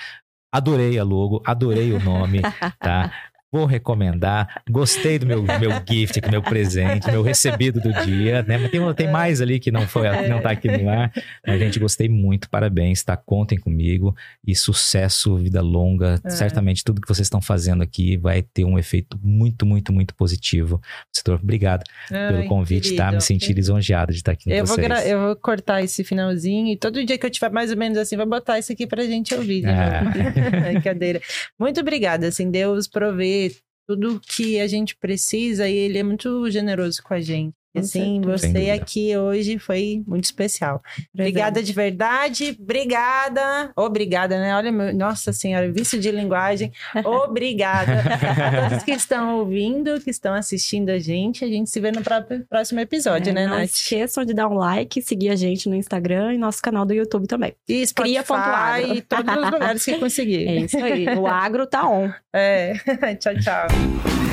Adorei a logo, adorei o nome, tá? Vou recomendar. Gostei do meu, meu gift, meu presente, meu recebido do dia, né? Mas tem, tem mais ali que não foi, não tá aqui no ar. Mas, gente, gostei muito, parabéns, tá? Contem comigo e sucesso, vida longa. É. Certamente tudo que vocês estão fazendo aqui vai ter um efeito muito, muito, muito positivo. Setor, obrigado pelo Ai, convite, tá? querido. Me senti lisonjeado de estar aqui com Eu vou, vocês. gra- eu vou cortar esse finalzinho e todo dia que eu tiver mais ou menos assim, vou botar isso aqui pra gente ouvir. novo. Brincadeira. Muito obrigada, assim, Deus provê tudo que a gente precisa e Ele é muito generoso com a gente. Assim, você aqui hoje foi muito especial. Obrigada de verdade, obrigada. Obrigada, né? Olha, meu, nossa senhora, vício de linguagem. Obrigada a todos que estão ouvindo, que estão assistindo a gente. A gente se vê no próprio- próximo episódio, É, né, não Nath? esqueçam de dar um like, seguir a gente no Instagram e nosso canal do YouTube também. E Cria Spotify agro. e todos os lugares que conseguir. É isso aí. o agro tá on. É. tchau, tchau.